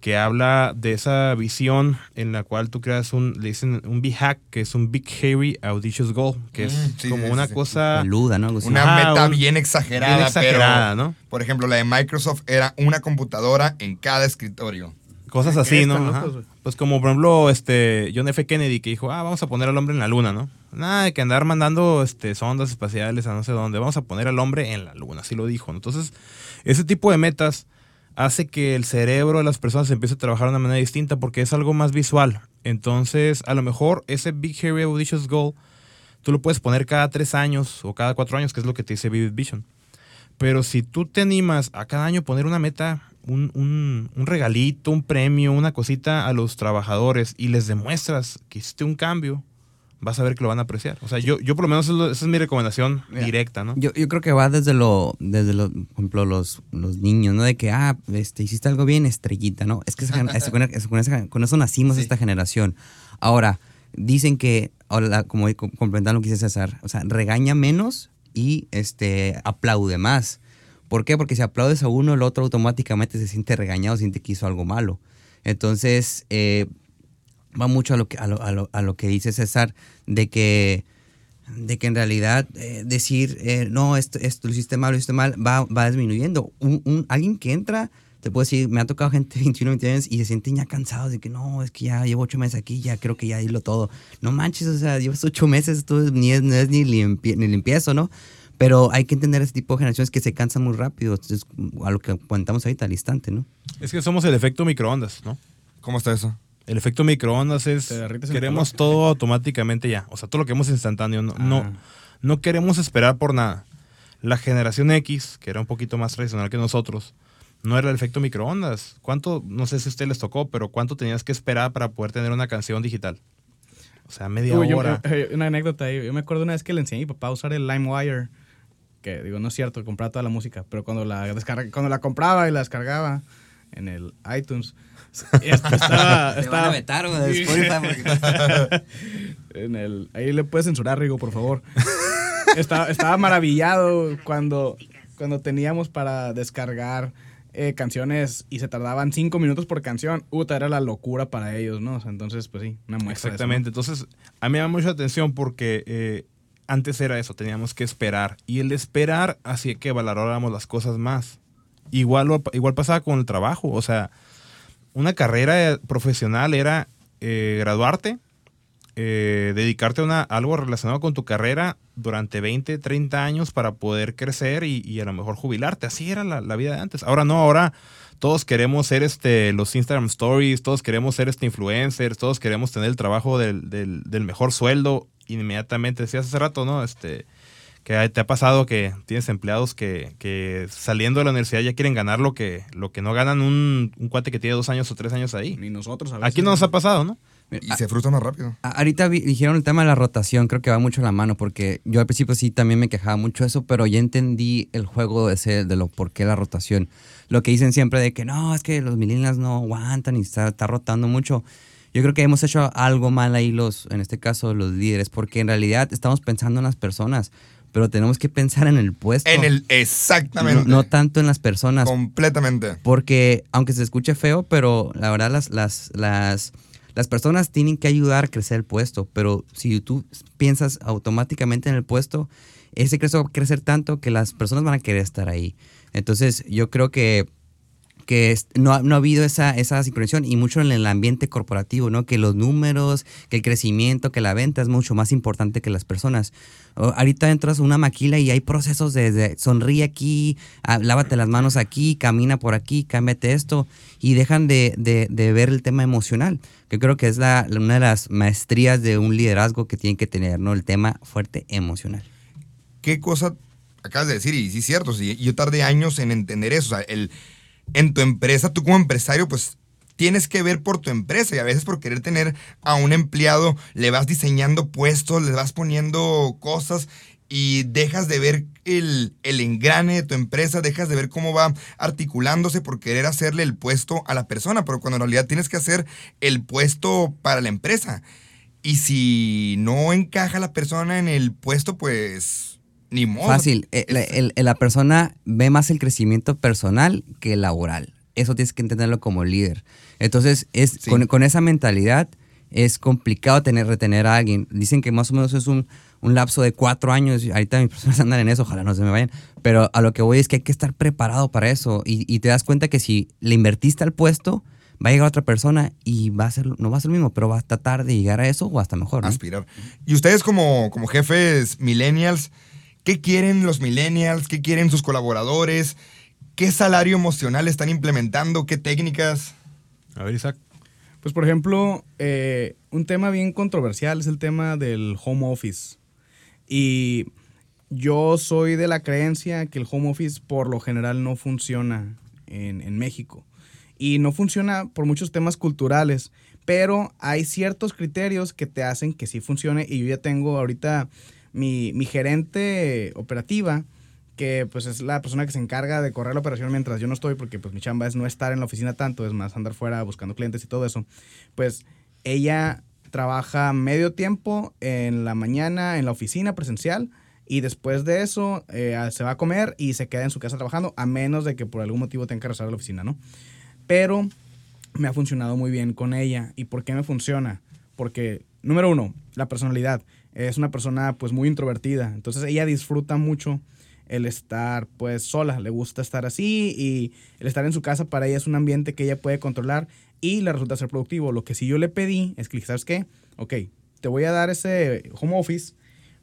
que habla de esa visión en la cual tú creas un, le dicen un big hack, que es un big hairy audacious goal, que es Mm, sí, como sí, una sí. cosa... Peluda, ¿no? Una Ajá, meta un- bien exagerada, bien exagerada, pero, ¿no? Por ejemplo, la de Microsoft era una computadora en cada escritorio. Cosas ¿Qué así, ¿no? Ajá. güey? Pues como por ejemplo este John F. Kennedy que dijo, ah, vamos a poner al hombre en la luna, ¿no? Nada de que andar mandando este, sondas espaciales a no sé dónde, vamos a poner al hombre en la luna, así lo dijo. ¿no? Entonces, ese tipo de metas hace que el cerebro de las personas empiece a trabajar de una manera distinta porque es algo más visual. Entonces, a lo mejor ese Big Hairy Audacious Goal, tú lo puedes poner cada tres años o cada cuatro años, que es lo que te dice Vivid Vision. Pero si tú te animas a cada año poner una meta, un, un- un regalito, un premio, una cosita a los trabajadores y les demuestras que hiciste un cambio, vas a ver que lo van a apreciar. O sea, yo, yo por lo menos esa es mi recomendación Mira, directa, ¿no? Yo, yo creo que va desde lo, desde lo, por ejemplo, los, los niños, ¿no? De que, ah, este, hiciste algo bien, estrellita, ¿no? Es que esa gen- [LAUGHS] es- con, es- con esa- con eso nacimos esta generación. Ahora, dicen que, ahora, como co- complementando lo que dice César, o sea, regaña menos y este, aplaude más. ¿Por qué? Porque si aplaudes a uno, el otro automáticamente se siente regañado, siente que hizo algo malo. Entonces, eh, va mucho a lo que, a lo, a lo- a lo que dice César, de que, de que en realidad eh, decir, eh, no, esto, esto lo hiciste mal, lo hiciste mal, va, va disminuyendo. Un, un- alguien que entra, te puedo decir, me ha tocado [LAUGHS] gente de 21, 22 años y se sienten ya cansados de que no, es que ya llevo ocho meses aquí, ya creo que ya dilo todo. No manches, o sea, llevas ocho meses, tú ni es, no es ni, limpie- ni limpieza, ¿no? Pero hay que entender ese tipo de generaciones que se cansan muy rápido, entonces, a lo que comentamos ahorita al instante, ¿no? Es que somos el efecto microondas, ¿no? ¿Cómo está eso? El efecto microondas es queremos todo automáticamente ya. O sea, todo lo que hemos instantáneo. No, Ah. no, no queremos esperar por nada. La generación X, que era un poquito más tradicional que nosotros, no era el efecto microondas. ¿Cuánto, no sé si a usted les tocó, pero cuánto tenías que esperar para poder tener una canción digital? O sea, media Uy, yo- hora. eh, una anécdota ahí. Yo me acuerdo una vez que le enseñé a mi papá a usar el LimeWire. Que digo, no es cierto, compraba toda la música. Pero cuando la, cuando la compraba y la descargaba en el iTunes, est- estaba. Te van estaba a vetar, güey, de Spotify porque- [LAUGHS] en el, ahí le puedes censurar, Rigo, por favor. estaba, estaba maravillado cuando, cuando teníamos para descargar eh, canciones y se tardaban cinco minutos por canción. Uta, era la locura para ellos, ¿no? O sea, entonces, pues sí, una muestra. de eso, ¿no? Exactamente. Entonces, a mí me llama mucho la atención porque eh, antes era eso, teníamos que esperar. Y el esperar hacía que valoráramos las cosas más. Igual, igual pasaba con el trabajo. O sea, una carrera profesional era eh, graduarte, eh, dedicarte a, una- algo relacionado con tu carrera durante 20, 30 años para poder crecer y, y a lo mejor jubilarte. Así era la, la vida de antes. Ahora no, ahora todos queremos ser este, los Instagram Stories, todos queremos ser este influencers, todos queremos tener el trabajo del, del- del mejor sueldo inmediatamente. Decías hace rato, ¿no? Este, que te ha pasado que tienes empleados que, que saliendo de la universidad ya quieren ganar lo que, lo que no ganan un, un cuate que tiene dos años o tres años ahí. Ni nosotros a veces. Aquí no nos ha pasado, ¿no? Y se frustra más rápido. A- Ahorita vi- dijeron el tema de la rotación, creo que va mucho a la mano, porque yo al principio sí también me quejaba mucho de eso, pero ya entendí el juego ese de lo por qué la rotación. Lo que dicen siempre de que no, es que los millennials no aguantan y está, está rotando mucho. Yo creo que hemos hecho algo mal ahí los, en este caso los líderes, porque en realidad estamos pensando en las personas, pero tenemos que pensar en el puesto. En el. Exactamente. no tanto en las personas. Completamente. Porque, aunque se escuche feo, pero la verdad las, las, las, las personas tienen que ayudar a crecer el puesto. Pero si tú piensas automáticamente en el puesto, ese creso va a crecer tanto que las personas van a querer estar ahí. Entonces, yo creo que, que no, ha- no ha habido esa, esa sincronización y mucho en el ambiente corporativo, ¿no? Que los números, que el crecimiento, que la venta es mucho más importante que las personas. Ahorita entras a una maquila y hay procesos de, sonríe aquí, ah, lávate las manos aquí, camina por aquí, cámbiate esto y dejan de, de- de ver el tema emocional, que creo que es la, una de las maestrías de un liderazgo que tienen que tener, ¿no? El tema fuerte emocional. ¿Qué cosa acabas de decir? Y sí, es cierto. Sí, yo tardé años en entender eso. El, en tu empresa, tú como empresario, pues tienes que ver por tu empresa. Y a veces por querer tener a un empleado, le vas diseñando puestos, le vas poniendo cosas y dejas de ver el, el engrane de tu empresa, dejas de ver cómo va articulándose por querer hacerle el puesto a la persona, pero cuando en realidad tienes que hacer el puesto para la empresa. Y si no encaja la persona en el puesto, pues ni modo. Fácil. eh, la, el- la persona ve más el crecimiento personal que laboral. eso tienes que entenderlo como líder. Entonces, es, con, con, esa mentalidad es complicado tener, retener a alguien. Dicen que más o menos es un, un lapso de cuatro años. Ahorita mis personas [LAUGHS] andan en eso, ojalá no se me vayan. Pero a lo que voy es que hay que estar preparado para eso. Y, y te das cuenta que si le invertiste al puesto, va a llegar otra persona y va a ser, no va a ser lo mismo, pero va a tratar de llegar a eso o hasta mejor. ¿no? Aspirar. Y ustedes como, como jefes millennials, ¿qué quieren los millennials? ¿Qué quieren sus colaboradores? ¿Qué salario emocional están implementando? ¿Qué técnicas? A ver, Isaac. Pues por ejemplo, eh, un tema bien controversial es el tema del home office. Y yo soy de la creencia que el home office por lo general no funciona en, en México y no funciona por muchos temas culturales, pero hay ciertos criterios que te hacen que sí funcione y yo ya tengo ahorita mi, mi gerente operativa, que pues es la persona que se encarga de correr la operación mientras yo no estoy, porque pues mi chamba es no estar en la oficina tanto, es más andar fuera buscando clientes y todo eso, pues ella trabaja medio tiempo en la mañana en la oficina presencial y después de eso eh, se va a comer y se queda en su casa trabajando, a menos de que por algún motivo tenga que regresar a la oficina, ¿no? pero me ha funcionado muy bien con ella. ¿Y por qué me funciona? Porque, número uno, la personalidad. Es una persona pues muy introvertida, entonces ella disfruta mucho el estar pues sola, le gusta estar así y el estar en su casa para ella es un ambiente que ella puede controlar y le resulta ser productivo. Lo que sí yo le pedí es que, ¿sabes qué? Ok, te voy a dar ese home office,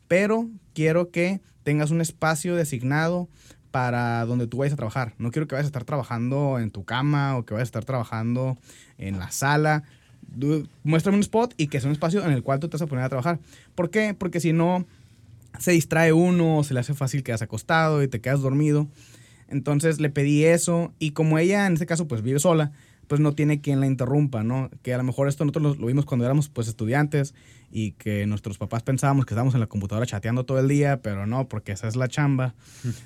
pero quiero que tengas un espacio designado para donde tú vayas a trabajar. No quiero que vayas a estar trabajando en tu cama o que vayas a estar trabajando en la sala. Muéstrame un spot y que sea un espacio en el cual tú te vas a poner a trabajar. ¿Por qué? Porque si no, se distrae uno, se le hace fácil quedas acostado y te quedas dormido. Entonces le pedí eso y como ella en este caso pues vive sola, pues no tiene quien la interrumpa, ¿no? Que a lo mejor esto nosotros lo, vimos cuando éramos pues estudiantes y que nuestros papás pensábamos que estábamos en la computadora chateando todo el día, pero no, porque esa es la chamba.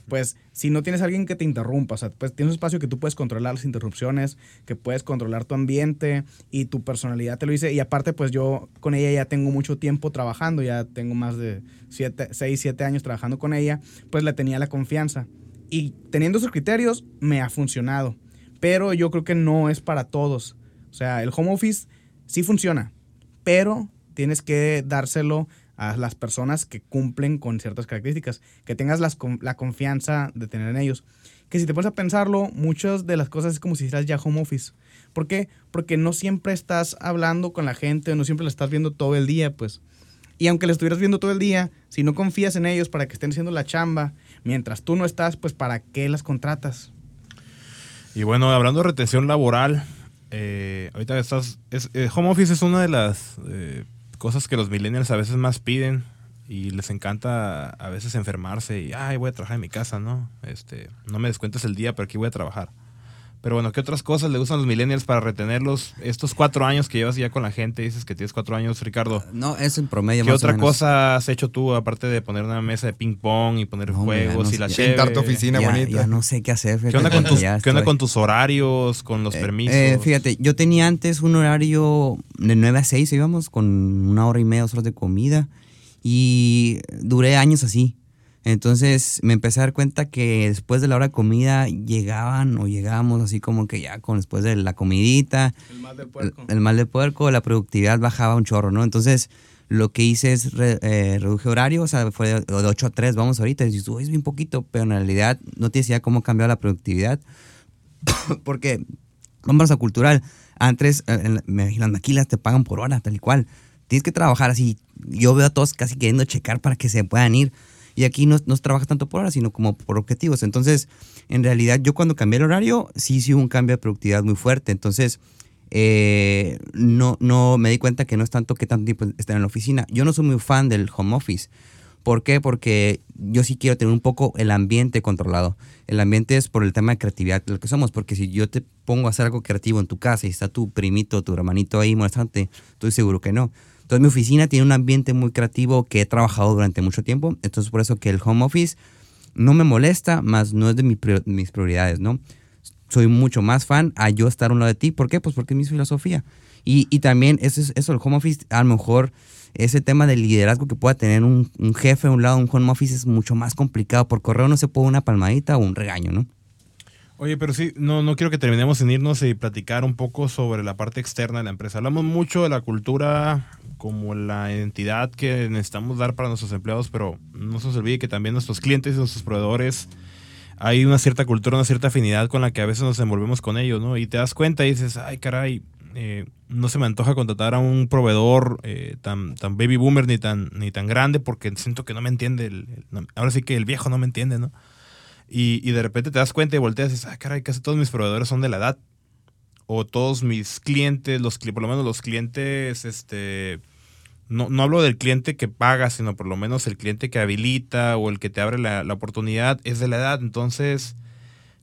Pues si no tienes alguien que te interrumpa, o sea, pues tienes un espacio que tú puedes controlar las interrupciones, que puedes controlar tu ambiente y tu personalidad te lo dice. Y aparte, pues yo con ella ya tengo mucho tiempo trabajando, ya tengo más de 6, 7 años trabajando con ella, pues le tenía la confianza. Y teniendo esos criterios, me ha funcionado. Pero yo creo que no es para todos. O sea, el home office sí funciona, pero tienes que dárselo a las personas que cumplen con ciertas características, que tengas la confianza de tener en ellos. Que si te pones a pensarlo, muchas de las cosas es como si hicieras ya home office. ¿Por qué? Porque no siempre estás hablando con la gente, no siempre la estás viendo todo el día, pues. Y aunque la estuvieras viendo todo el día, si no confías en ellos para que estén haciendo la chamba, mientras tú no estás, pues ¿para qué las contratas? Y bueno, hablando de retención laboral, eh, ahorita estás. Es, eh, home office es una de las eh, cosas que los millennials a veces más piden y les encanta a veces enfermarse y, ay, voy a trabajar en mi casa, ¿no? Este, no me descuentes el día, pero aquí voy a trabajar. Pero bueno, ¿qué otras cosas le gustan a los millennials para retenerlos? Estos cuatro años que llevas ya con la gente, dices que tienes cuatro años, Ricardo. No, es en promedio. ¿Qué más otra o menos. cosa has hecho tú, aparte de poner una mesa de ping pong y poner No, juegos y no la? Pintar tu oficina Ya, bonita. ya no sé qué hacer. ¿Qué onda, fíjate, con tus, ¿Qué onda con tus horarios, con los Eh, permisos? eh, fíjate, yo tenía antes un horario de 9 a 6, íbamos con una hora y media, dos horas de comida. Y duré años así. Entonces me empecé a dar cuenta que después de la hora de comida llegaban o llegábamos así como que ya con después de la comidita, El mal del el, el mal de puerco, la productividad bajaba un chorro, ¿no? Entonces lo que hice es re- eh, reduje horario, o sea, fue de, de 8 a 3, vamos ahorita, y dices, "Uy, es bien poquito, pero en realidad no te decía cómo cambiar la productividad, [COUGHS] porque vamos a cultural, antes eh, en me- las maquilas te pagan por hora, tal y cual, tienes que trabajar así, yo veo a todos casi queriendo checar para que se puedan ir, y aquí no, no se trabaja tanto por hora, sino como por objetivos. Entonces, en realidad, yo cuando cambié el horario, sí, sí hubo un cambio de productividad muy fuerte. Entonces, eh, no, no me di cuenta que no es tanto que tanto tiempo estar en la oficina. Yo no soy muy fan del home office. ¿Por qué? Porque yo sí quiero tener un poco el ambiente controlado. El ambiente es por el tema de creatividad, lo que somos. Porque si yo te pongo a hacer algo creativo en tu casa y está tu primito, tu hermanito ahí molestante, estoy seguro que no. Entonces mi oficina tiene un ambiente muy creativo que he trabajado durante mucho tiempo. Entonces por eso que el home office no me molesta, más no es de mis prioridades, ¿no? Soy mucho más fan a yo estar a un lado de ti. ¿Por qué? Pues porque es mi filosofía. Y, y también eso, es- eso, el home office, a lo mejor ese tema del liderazgo que pueda tener un, un jefe a un lado, un home office es mucho más complicado. Por correo no se puede una palmadita o un regaño, ¿no? Oye, pero sí, no, no quiero que terminemos sin irnos y platicar un poco sobre la parte externa de la empresa. Hablamos mucho de la cultura como la identidad que necesitamos dar para nuestros empleados, pero no se nos olvide que también nuestros clientes y nuestros proveedores hay una cierta cultura, una cierta afinidad con la que a veces nos envolvemos con ellos, ¿no? Y te das cuenta y dices, ay, caray, eh, no se me antoja contratar a un proveedor eh, tan, tan baby boomer ni tan, ni tan grande porque siento que no me entiende. El, ahora sí que el viejo no me entiende, ¿no? Y, y, de repente te das cuenta y volteas y dices, ay, caray, casi todos mis proveedores son de la edad. O todos mis clientes, los, por lo menos los clientes, este, no, no, hablo del cliente que paga, sino por lo menos el cliente que habilita o el que te abre la, la oportunidad es de la edad. Entonces,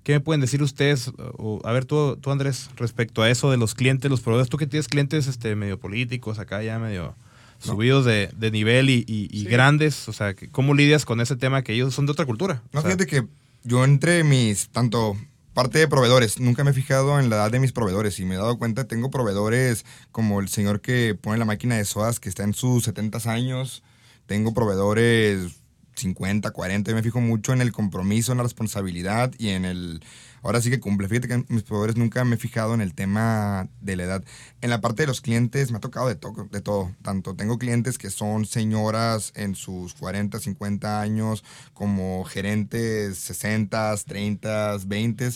¿qué me pueden decir ustedes? O, a ver, tú, tú, Andrés, respecto a eso de los clientes, los proveedores, tú que tienes clientes este, medio políticos, acá ya medio subidos de, de, nivel y, y, y grandes, o sea, ¿cómo lidias con ese tema que ellos son de otra cultura? No, o sea, fíjate que yo entre mis, tanto parte de proveedores. Nunca me he fijado en la edad de mis proveedores y me he dado cuenta, tengo proveedores como el señor que pone la máquina de sodas que está en sus 70 años. Tengo proveedores 50, 40. me fijo mucho en el compromiso, en la responsabilidad y en el... Ahora sí que cumple. Fíjate que mis proveedores nunca me he fijado en el tema de la edad. En la parte de los clientes me ha tocado de, de todo. Tanto tengo clientes que son señoras en sus 40, 50 años, como gerentes 60, 30, 20.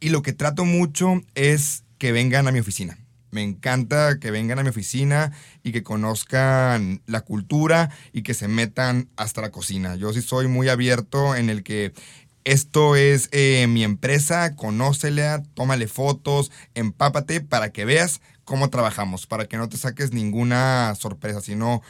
Y lo que trato mucho es que vengan a mi oficina. Me encanta que vengan a mi oficina y que conozcan la cultura y que se metan hasta la cocina. Yo sí soy muy abierto en el que esto es eh, mi empresa, conócela, tómale fotos, empápate para que veas cómo trabajamos, para que no te saques ninguna sorpresa, sino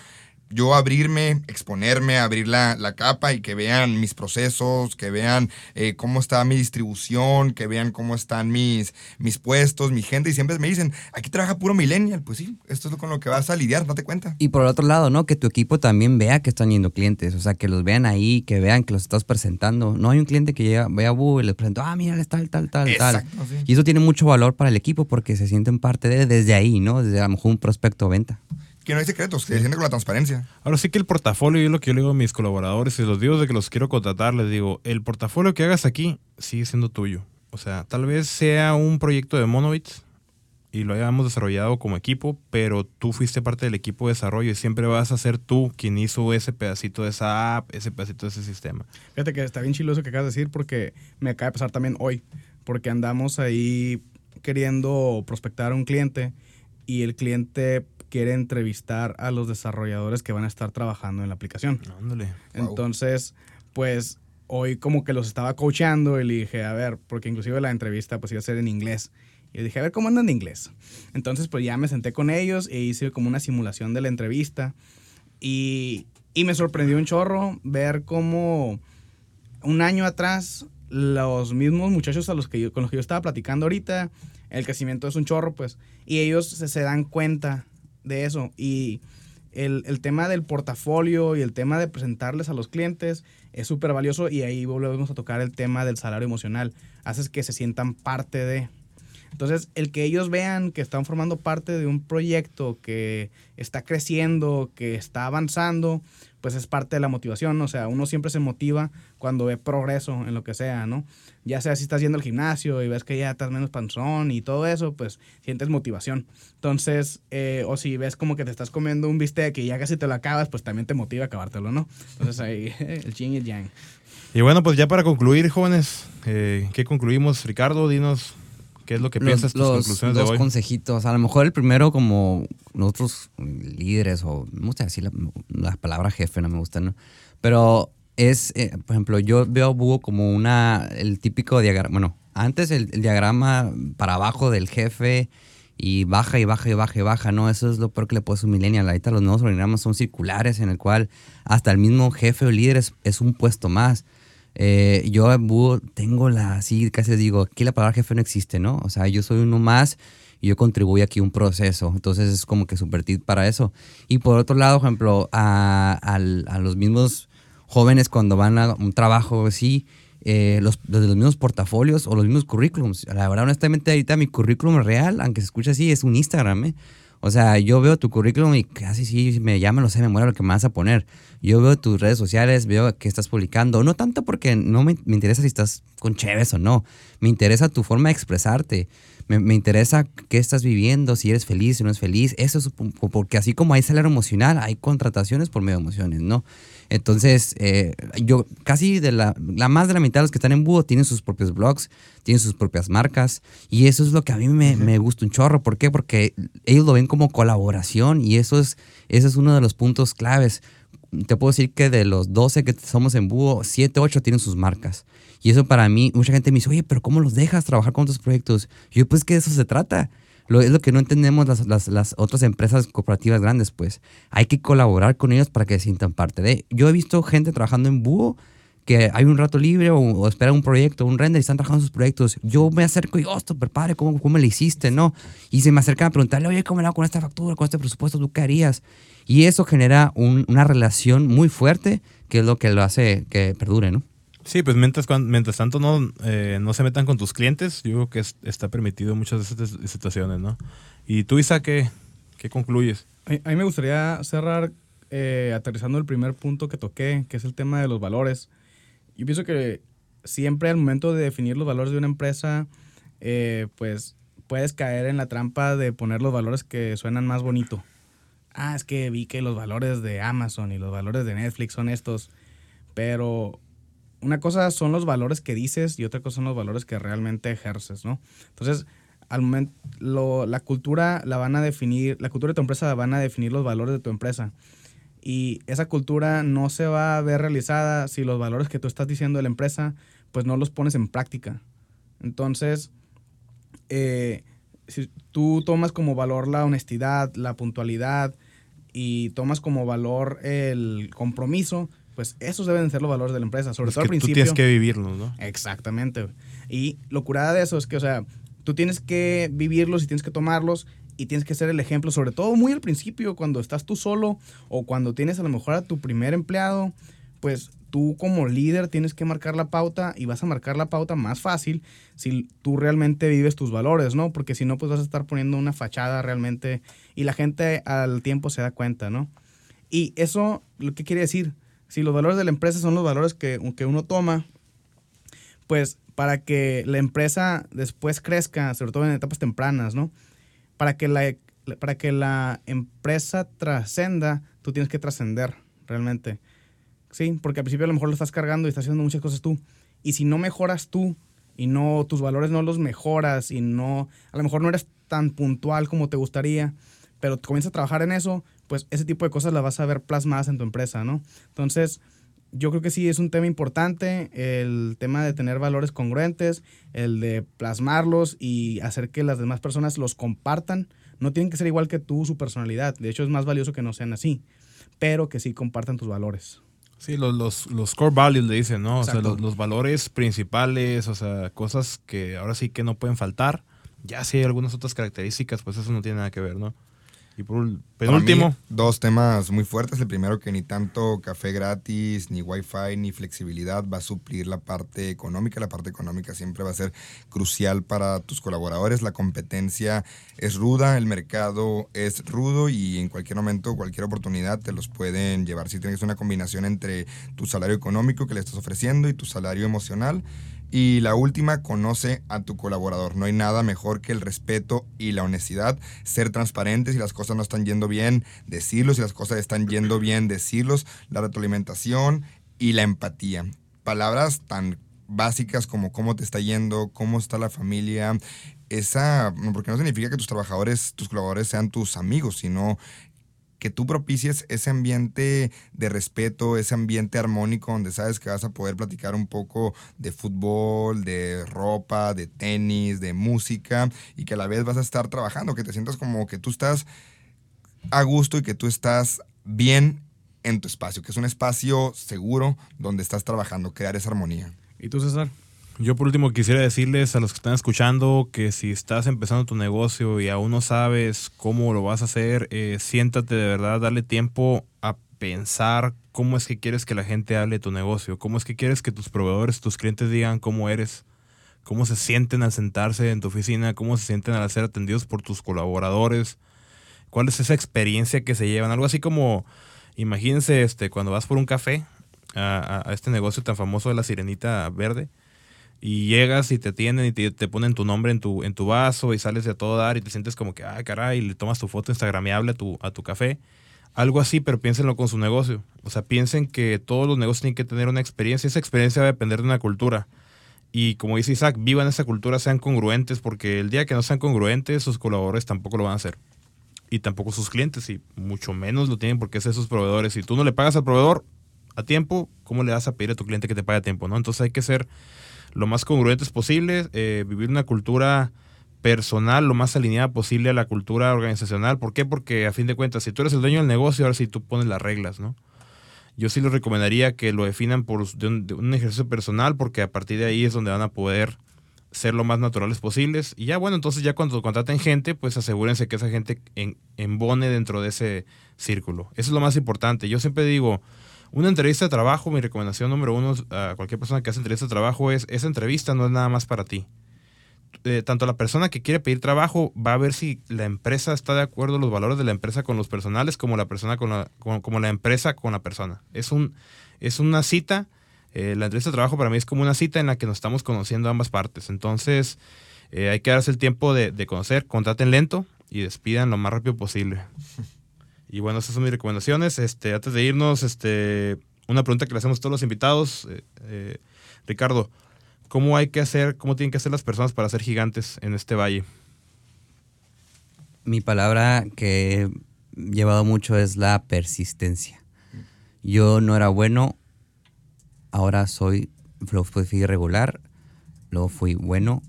yo abrirme, exponerme, abrir la, la, capa y que vean mis procesos, que vean eh, cómo está mi distribución, que vean cómo están mis, mis puestos, mi gente. Y siempre me dicen, aquí trabaja puro millennial. Pues sí, esto es con lo que vas a lidiar, date cuenta. Y por el otro lado, ¿no? Que tu equipo también vea que están yendo clientes. O sea, que los vean ahí, que vean que los estás presentando. No hay un cliente que llega, ve a Bu y les presentó, ah, mira, tal, tal, tal, Exacto, tal. sí. Y eso tiene mucho valor para el equipo porque se sienten parte de desde ahí, ¿no? Desde a lo mejor un prospecto venta que no hay secretos, que se siente con la transparencia. Ahora sí que el portafolio, yo lo que yo le digo a mis colaboradores y los digo de que los quiero contratar, les digo, el portafolio que hagas aquí sigue siendo tuyo. O sea, tal vez sea un proyecto de Monobits y lo hayamos desarrollado como equipo, pero tú fuiste parte del equipo de desarrollo y siempre vas a ser tú quien hizo ese pedacito de esa app, ese pedacito de ese sistema. Fíjate que está bien chilo eso que acabas de decir porque me acaba de pasar también hoy, porque andamos ahí queriendo prospectar a un cliente y el cliente quiere entrevistar a los desarrolladores que van a estar trabajando en la aplicación. Ándale. Entonces, pues hoy como que los estaba coachando y le dije, a ver, porque inclusive la entrevista pues iba a ser en inglés. Y le dije, a ver, ¿cómo andan de inglés? Entonces, pues ya me senté con ellos e hice como una simulación de la entrevista. Y, y me sorprendió un chorro ver cómo un año atrás los mismos muchachos a los que yo, con los que yo estaba platicando ahorita, el crecimiento es un chorro, pues, y ellos se, se dan cuenta de eso. Y el, el, tema del portafolio y el tema de presentarles a los clientes es súper valioso y ahí volvemos a tocar el tema del salario emocional. Haces que se sientan parte de... Entonces, el que ellos vean que están formando parte de un proyecto que está creciendo, que está avanzando, pues es parte de la motivación. O sea, uno siempre se motiva cuando ve progreso en lo que sea, ¿no? Ya sea si estás yendo al gimnasio y ves que ya estás menos panzón y todo eso, pues sientes motivación. Entonces, eh, o si ves como que te estás comiendo un bistec y ya casi te lo acabas, pues también te motiva a acabártelo, ¿no? Entonces ahí, [LAUGHS] el yin y el yang. Y bueno, pues ya para concluir, jóvenes, eh, ¿qué concluimos? Ricardo, dinos ¿Qué es lo que piensas los, tus conclusiones dos de hoy? consejitos. A lo mejor el primero, como nosotros líderes, o me gusta decir la, la palabra jefe, no me gusta, ¿no? Pero es, eh, por ejemplo, yo veo a Búho como una, el típico diagrama, bueno, antes el, el, diagrama para abajo del jefe y baja y baja y baja y baja, ¿no? Eso es lo peor que le puede un millennial. Ahorita los nuevos organigramas son circulares en el cual hasta el mismo jefe o líder es, es un puesto más. Eh, yo tengo la, así casi digo, aquí la palabra jefe no existe, ¿no? O sea, yo soy uno más y yo contribuyo aquí a un proceso. Entonces es como que super tip para eso. Y por otro lado, ejemplo, a, a, a los mismos jóvenes cuando van a un trabajo así, eh, los, los, los, mismos portafolios o los mismos currículums. La verdad, honestamente, ahorita mi currículum real, aunque se escuche así, es un Instagram, ¿eh? O sea, yo veo tu currículum y casi sí me llama, lo sé, me muero lo que me vas a poner. Yo veo tus redes sociales, veo que estás publicando, no tanto porque no me, me interesa si estás con chéves o no, me interesa tu forma de expresarte, me, me interesa qué estás viviendo, si eres feliz, si no eres feliz, eso es po- porque así como hay salario emocional, hay contrataciones por medio de emociones, ¿no? Entonces, eh, yo casi de la, la más de la mitad de los que están en Búho tienen sus propios blogs, tienen sus propias marcas y eso es lo que a mí me, me gusta un chorro. ¿Por qué? Porque ellos lo ven como colaboración y eso es, eso es uno de los puntos claves. Te puedo decir que de los 12 que somos en Búho, 7, 8 tienen sus marcas. Y eso para mí, mucha gente me dice, oye, pero ¿cómo los dejas trabajar con otros proyectos? Y yo, pues que de eso se trata. Lo, es lo que no entendemos las, las, las otras empresas corporativas grandes, pues. Hay que colaborar con ellos para que se sientan parte de. Yo he visto gente trabajando en Búho que hay un rato libre o, o espera un proyecto, un render y están trabajando sus proyectos. Yo me acerco y, oh, super padre, ¿cómo, ¿cómo le hiciste, no? Y se me acercan a preguntarle, oye, ¿cómo le hago con esta factura, con este presupuesto? ¿Tú qué harías? Y eso genera un- una relación muy fuerte que es lo que lo hace que perdure, ¿no? Sí, pues mientras, mientras tanto no, eh, no se metan con tus clientes, yo creo que es- está permitido muchas de esas situaciones, ¿no? Y tú, Isa, ¿qué, qué concluyes? A, a mí me gustaría cerrar eh, aterrizando el primer punto que toqué, que es el tema de los valores. Yo pienso que siempre al momento de definir los valores de una empresa, eh, pues puedes caer en la trampa de poner los valores que suenan más bonito. Ah, es que vi que los valores de Amazon y los valores de Netflix son estos, pero una cosa son los valores que dices y otra cosa son los valores que realmente ejerces, ¿no? Entonces, al momento, la cultura la van a definir, la cultura de tu empresa van a definir los valores de tu empresa. Y esa cultura no se va a ver realizada si los valores que tú estás diciendo de la empresa, pues no los pones en práctica. Entonces, eh, si tú tomas como valor la honestidad, la puntualidad y tomas como valor el compromiso, pues esos deben ser los valores de la empresa, sobre Es todo al que tú principio. tienes que vivirlos, ¿no? Exactamente. Y lo curada de eso es que, o sea, tú tienes que vivirlos y tienes que tomarlos y tienes que ser el ejemplo, sobre todo muy al principio, cuando estás tú solo o cuando tienes a lo mejor a tu primer empleado, pues tú como líder tienes que marcar la pauta y vas a marcar la pauta más fácil si tú realmente vives tus valores, ¿no? Porque si no, pues vas a estar poniendo una fachada realmente y la gente al tiempo se da cuenta, ¿no? Y eso, lo que quiere decir, si los valores de la empresa son los valores que, que uno toma, pues para que la empresa después crezca, sobre todo en etapas tempranas, ¿no? Para que la, para que la empresa trascenda, tú tienes que trascender realmente. Sí, porque al principio a lo mejor lo estás cargando y estás haciendo muchas cosas tú. Y si no mejoras tú y no tus valores no los mejoras y no a lo mejor no eres tan puntual como te gustaría, pero comienzas a trabajar en eso, pues ese tipo de cosas las vas a ver plasmadas en tu empresa, ¿no? Entonces, yo creo que sí es un tema importante el tema de tener valores congruentes, el de plasmarlos y hacer que las demás personas los compartan. No tienen que ser igual que tú, su personalidad. De hecho, es más valioso que no sean así, pero que sí compartan tus valores. Sí, los, los, los core values le dicen, ¿no? O sea, los, los valores principales, o sea, cosas que ahora sí que no pueden faltar. Ya si hay algunas otras características, pues eso no tiene nada que ver, ¿no? Y por penúltimo, dos temas muy fuertes. El primero, que ni tanto café gratis, ni wifi, ni flexibilidad va a suplir la parte económica. La parte económica siempre va a ser crucial para tus colaboradores. La competencia es ruda, el mercado es rudo y en cualquier momento, cualquier oportunidad te los pueden llevar. Si tienes una combinación entre tu salario económico que le estás ofreciendo y tu salario emocional. Y la última, conoce a tu colaborador. No hay nada mejor que el respeto y la honestidad. Ser transparentes si las cosas no están yendo bien, decirlos. Si las cosas están yendo bien, decirlos. La retroalimentación y la empatía. Palabras tan básicas como cómo te está yendo, cómo está la familia. Esa, porque no significa que tus trabajadores, tus colaboradores sean tus amigos, sino que tú propicies ese ambiente de respeto, ese ambiente armónico donde sabes que vas a poder platicar un poco de fútbol, de ropa, de tenis, de música y que a la vez vas a estar trabajando, que te sientas como que tú estás a gusto y que tú estás bien en tu espacio, que es un espacio seguro donde estás trabajando, crear esa armonía. ¿Y tú, César? Yo por último quisiera decirles a los que están escuchando que si estás empezando tu negocio y aún no sabes cómo lo vas a hacer, eh, siéntate de verdad, dale tiempo a pensar cómo es que quieres que la gente hable de tu negocio, cómo es que quieres que tus proveedores, tus clientes digan cómo eres, cómo se sienten al sentarse en tu oficina, cómo se sienten al ser atendidos por tus colaboradores, cuál es esa experiencia que se llevan, algo así como Imagínense este, cuando vas por un café a, a este negocio tan famoso de la sirenita verde y llegas y te atienden y te, ponen tu nombre en tu, en tu vaso y sales de a todo dar y te sientes como que, ay, caray, y le tomas tu foto instagramiable a tu, a tu café. Algo así, pero piénsenlo con su negocio. O sea, piensen que todos los negocios tienen que tener una experiencia. Esa experiencia va a depender de una cultura. Y como dice Isaac, vivan esa cultura, sean congruentes, porque el día que no sean congruentes, sus colaboradores tampoco lo van a hacer. Y tampoco sus clientes, y mucho menos lo tienen porque es sus proveedores. Si tú no le pagas al proveedor a tiempo, ¿cómo le vas a pedir a tu cliente que te pague a tiempo? ¿no? Entonces hay que ser lo más congruentes posible, eh, vivir una cultura personal lo más alineada posible a la cultura organizacional. ¿Por qué? Porque a fin de cuentas, si tú eres el dueño del negocio, ahora sí tú pones las reglas, ¿no? Yo sí les recomendaría que lo definan por un, de un, ejercicio personal, porque a partir de ahí es donde van a poder ser lo más naturales posibles. Y ya, bueno, entonces ya cuando contraten gente, pues asegúrense que esa gente en, embone dentro de ese círculo. Eso es lo más importante. Yo siempre digo, una entrevista de trabajo, mi recomendación número uno a cualquier persona que hace entrevista de trabajo es, esa entrevista no es nada más para ti. Eh, tanto la persona que quiere pedir trabajo va a ver si la empresa está de acuerdo los valores de la empresa con los personales como la persona con la, con, como la empresa con la persona. Es, un, es una cita, eh, la entrevista de trabajo para mí es como una cita en la que nos estamos conociendo ambas partes. Entonces eh, hay que darse el tiempo de conocer, contraten lento y despidan lo más rápido posible. [LAUGHS] Y bueno, esas son mis recomendaciones. Este, antes de irnos, este, una pregunta que le hacemos a todos los invitados. Eh, eh, Ricardo, ¿cómo hay que hacer, cómo tienen que hacer las personas para ser gigantes en este valle? Mi palabra que he llevado mucho es la persistencia. Yo no era bueno, ahora soy, luego fui irregular, luego fui bueno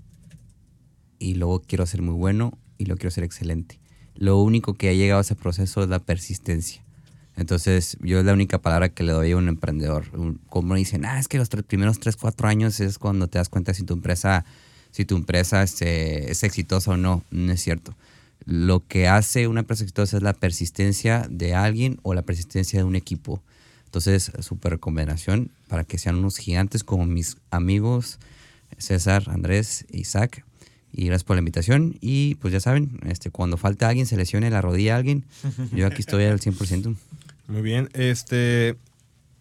y luego quiero ser muy bueno y luego quiero ser excelente lo único que ha llegado a ese proceso es la persistencia. Entonces, yo es la única palabra que le doy a un emprendedor. Como dicen, ah, es que los tres, primeros 3, 4 años es cuando te das cuenta si tu empresa, si tu empresa este, es exitosa o no. No es cierto. Lo que hace una empresa exitosa es la persistencia de alguien o la persistencia de un equipo. Entonces, súper recomendación para que sean unos gigantes como mis amigos César, Andrés, Isaac y gracias por la invitación. Y pues ya saben, este, cuando falta alguien, se lesione la rodilla a alguien, [LAUGHS] yo aquí estoy al 100%. Muy bien. Este,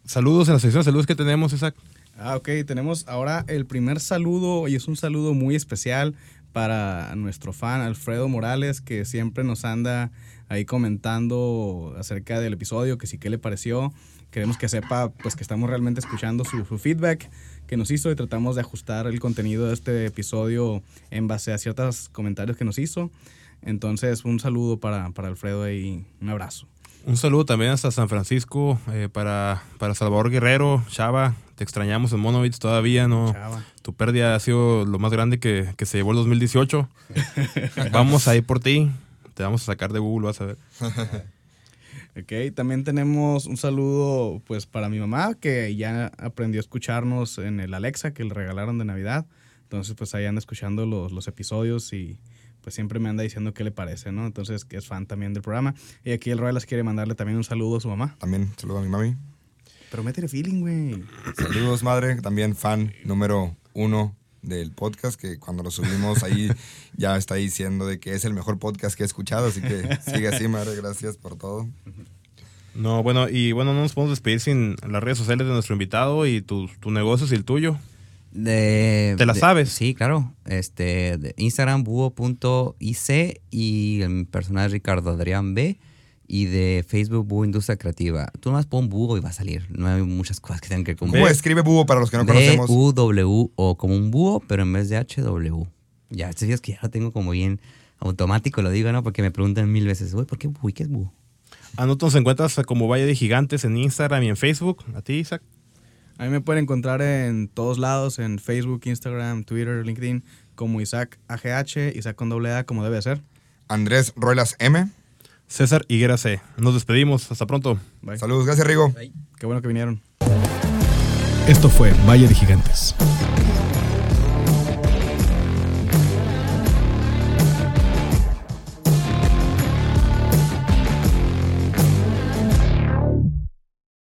saludos en la sección de saludos que tenemos, Isaac. Ah, ok. Tenemos ahora el primer saludo y es un saludo muy especial para nuestro fan Alfredo Morales, que siempre nos anda ahí comentando acerca del episodio, que sí que le pareció. Queremos que sepa pues que estamos realmente escuchando su, su feedback que nos hizo y tratamos de ajustar el contenido de este episodio en base a ciertos comentarios que nos hizo. Entonces, un saludo para, para Alfredo y un abrazo. Un saludo también hasta San Francisco, eh, para, para Salvador Guerrero, Chava, te extrañamos en Monovitz todavía, ¿no? Chava. Tu pérdida ha sido lo más grande que, que se llevó el 2018. [LAUGHS] vamos a ir por ti, te vamos a sacar de Google, vas a ver. [LAUGHS] Ok, también tenemos un saludo pues para mi mamá que ya aprendió a escucharnos en el Alexa que le regalaron de Navidad. Entonces pues ahí anda escuchando los, los episodios y pues siempre me anda diciendo qué le parece, ¿no? Entonces que es fan también del programa. Y aquí el Royals quiere mandarle también un saludo a su mamá. También saludo a mi mami. Pero métele feeling, güey. Saludos, madre. También fan número uno del podcast, que cuando lo subimos ahí [LAUGHS] ya está diciendo de que es el mejor podcast que he escuchado, así que sigue así, madre, gracias por todo. No, bueno, y bueno, no nos podemos despedir sin las redes sociales de nuestro invitado y tu, tu negocio y el tuyo. De, ¿Te la de- sabes? Sí, claro. Este, de Instagram, búho.ic y el personal Ricardo Adrián B. Y de Facebook, Búho Industria Creativa. Tú nomás pon Búho y va a salir. No hay muchas cosas que tengan que ¿Cómo como escribe búho para los que no conocemos? B-U-W o como un búho, pero en vez de H-W. Ya, estos días que ya lo tengo como bien automático, lo digo, ¿no? Porque me preguntan mil veces, "Uy, ¿por qué búho? ¿Y qué es búho? A nosotros nos encuentras como Valle de Gigantes en Instagram y en Facebook. ¿A ti, Isaac? A mí me pueden encontrar en todos lados, en Facebook, Instagram, Twitter, LinkedIn, como Isaac AGH, Isaac con doble A, como debe ser. Andrés Ruelas M. César Higuera C. Nos despedimos. Hasta pronto. Bye. Saludos, gracias Rigo. Qué bueno que vinieron. Esto fue Valle de Gigantes.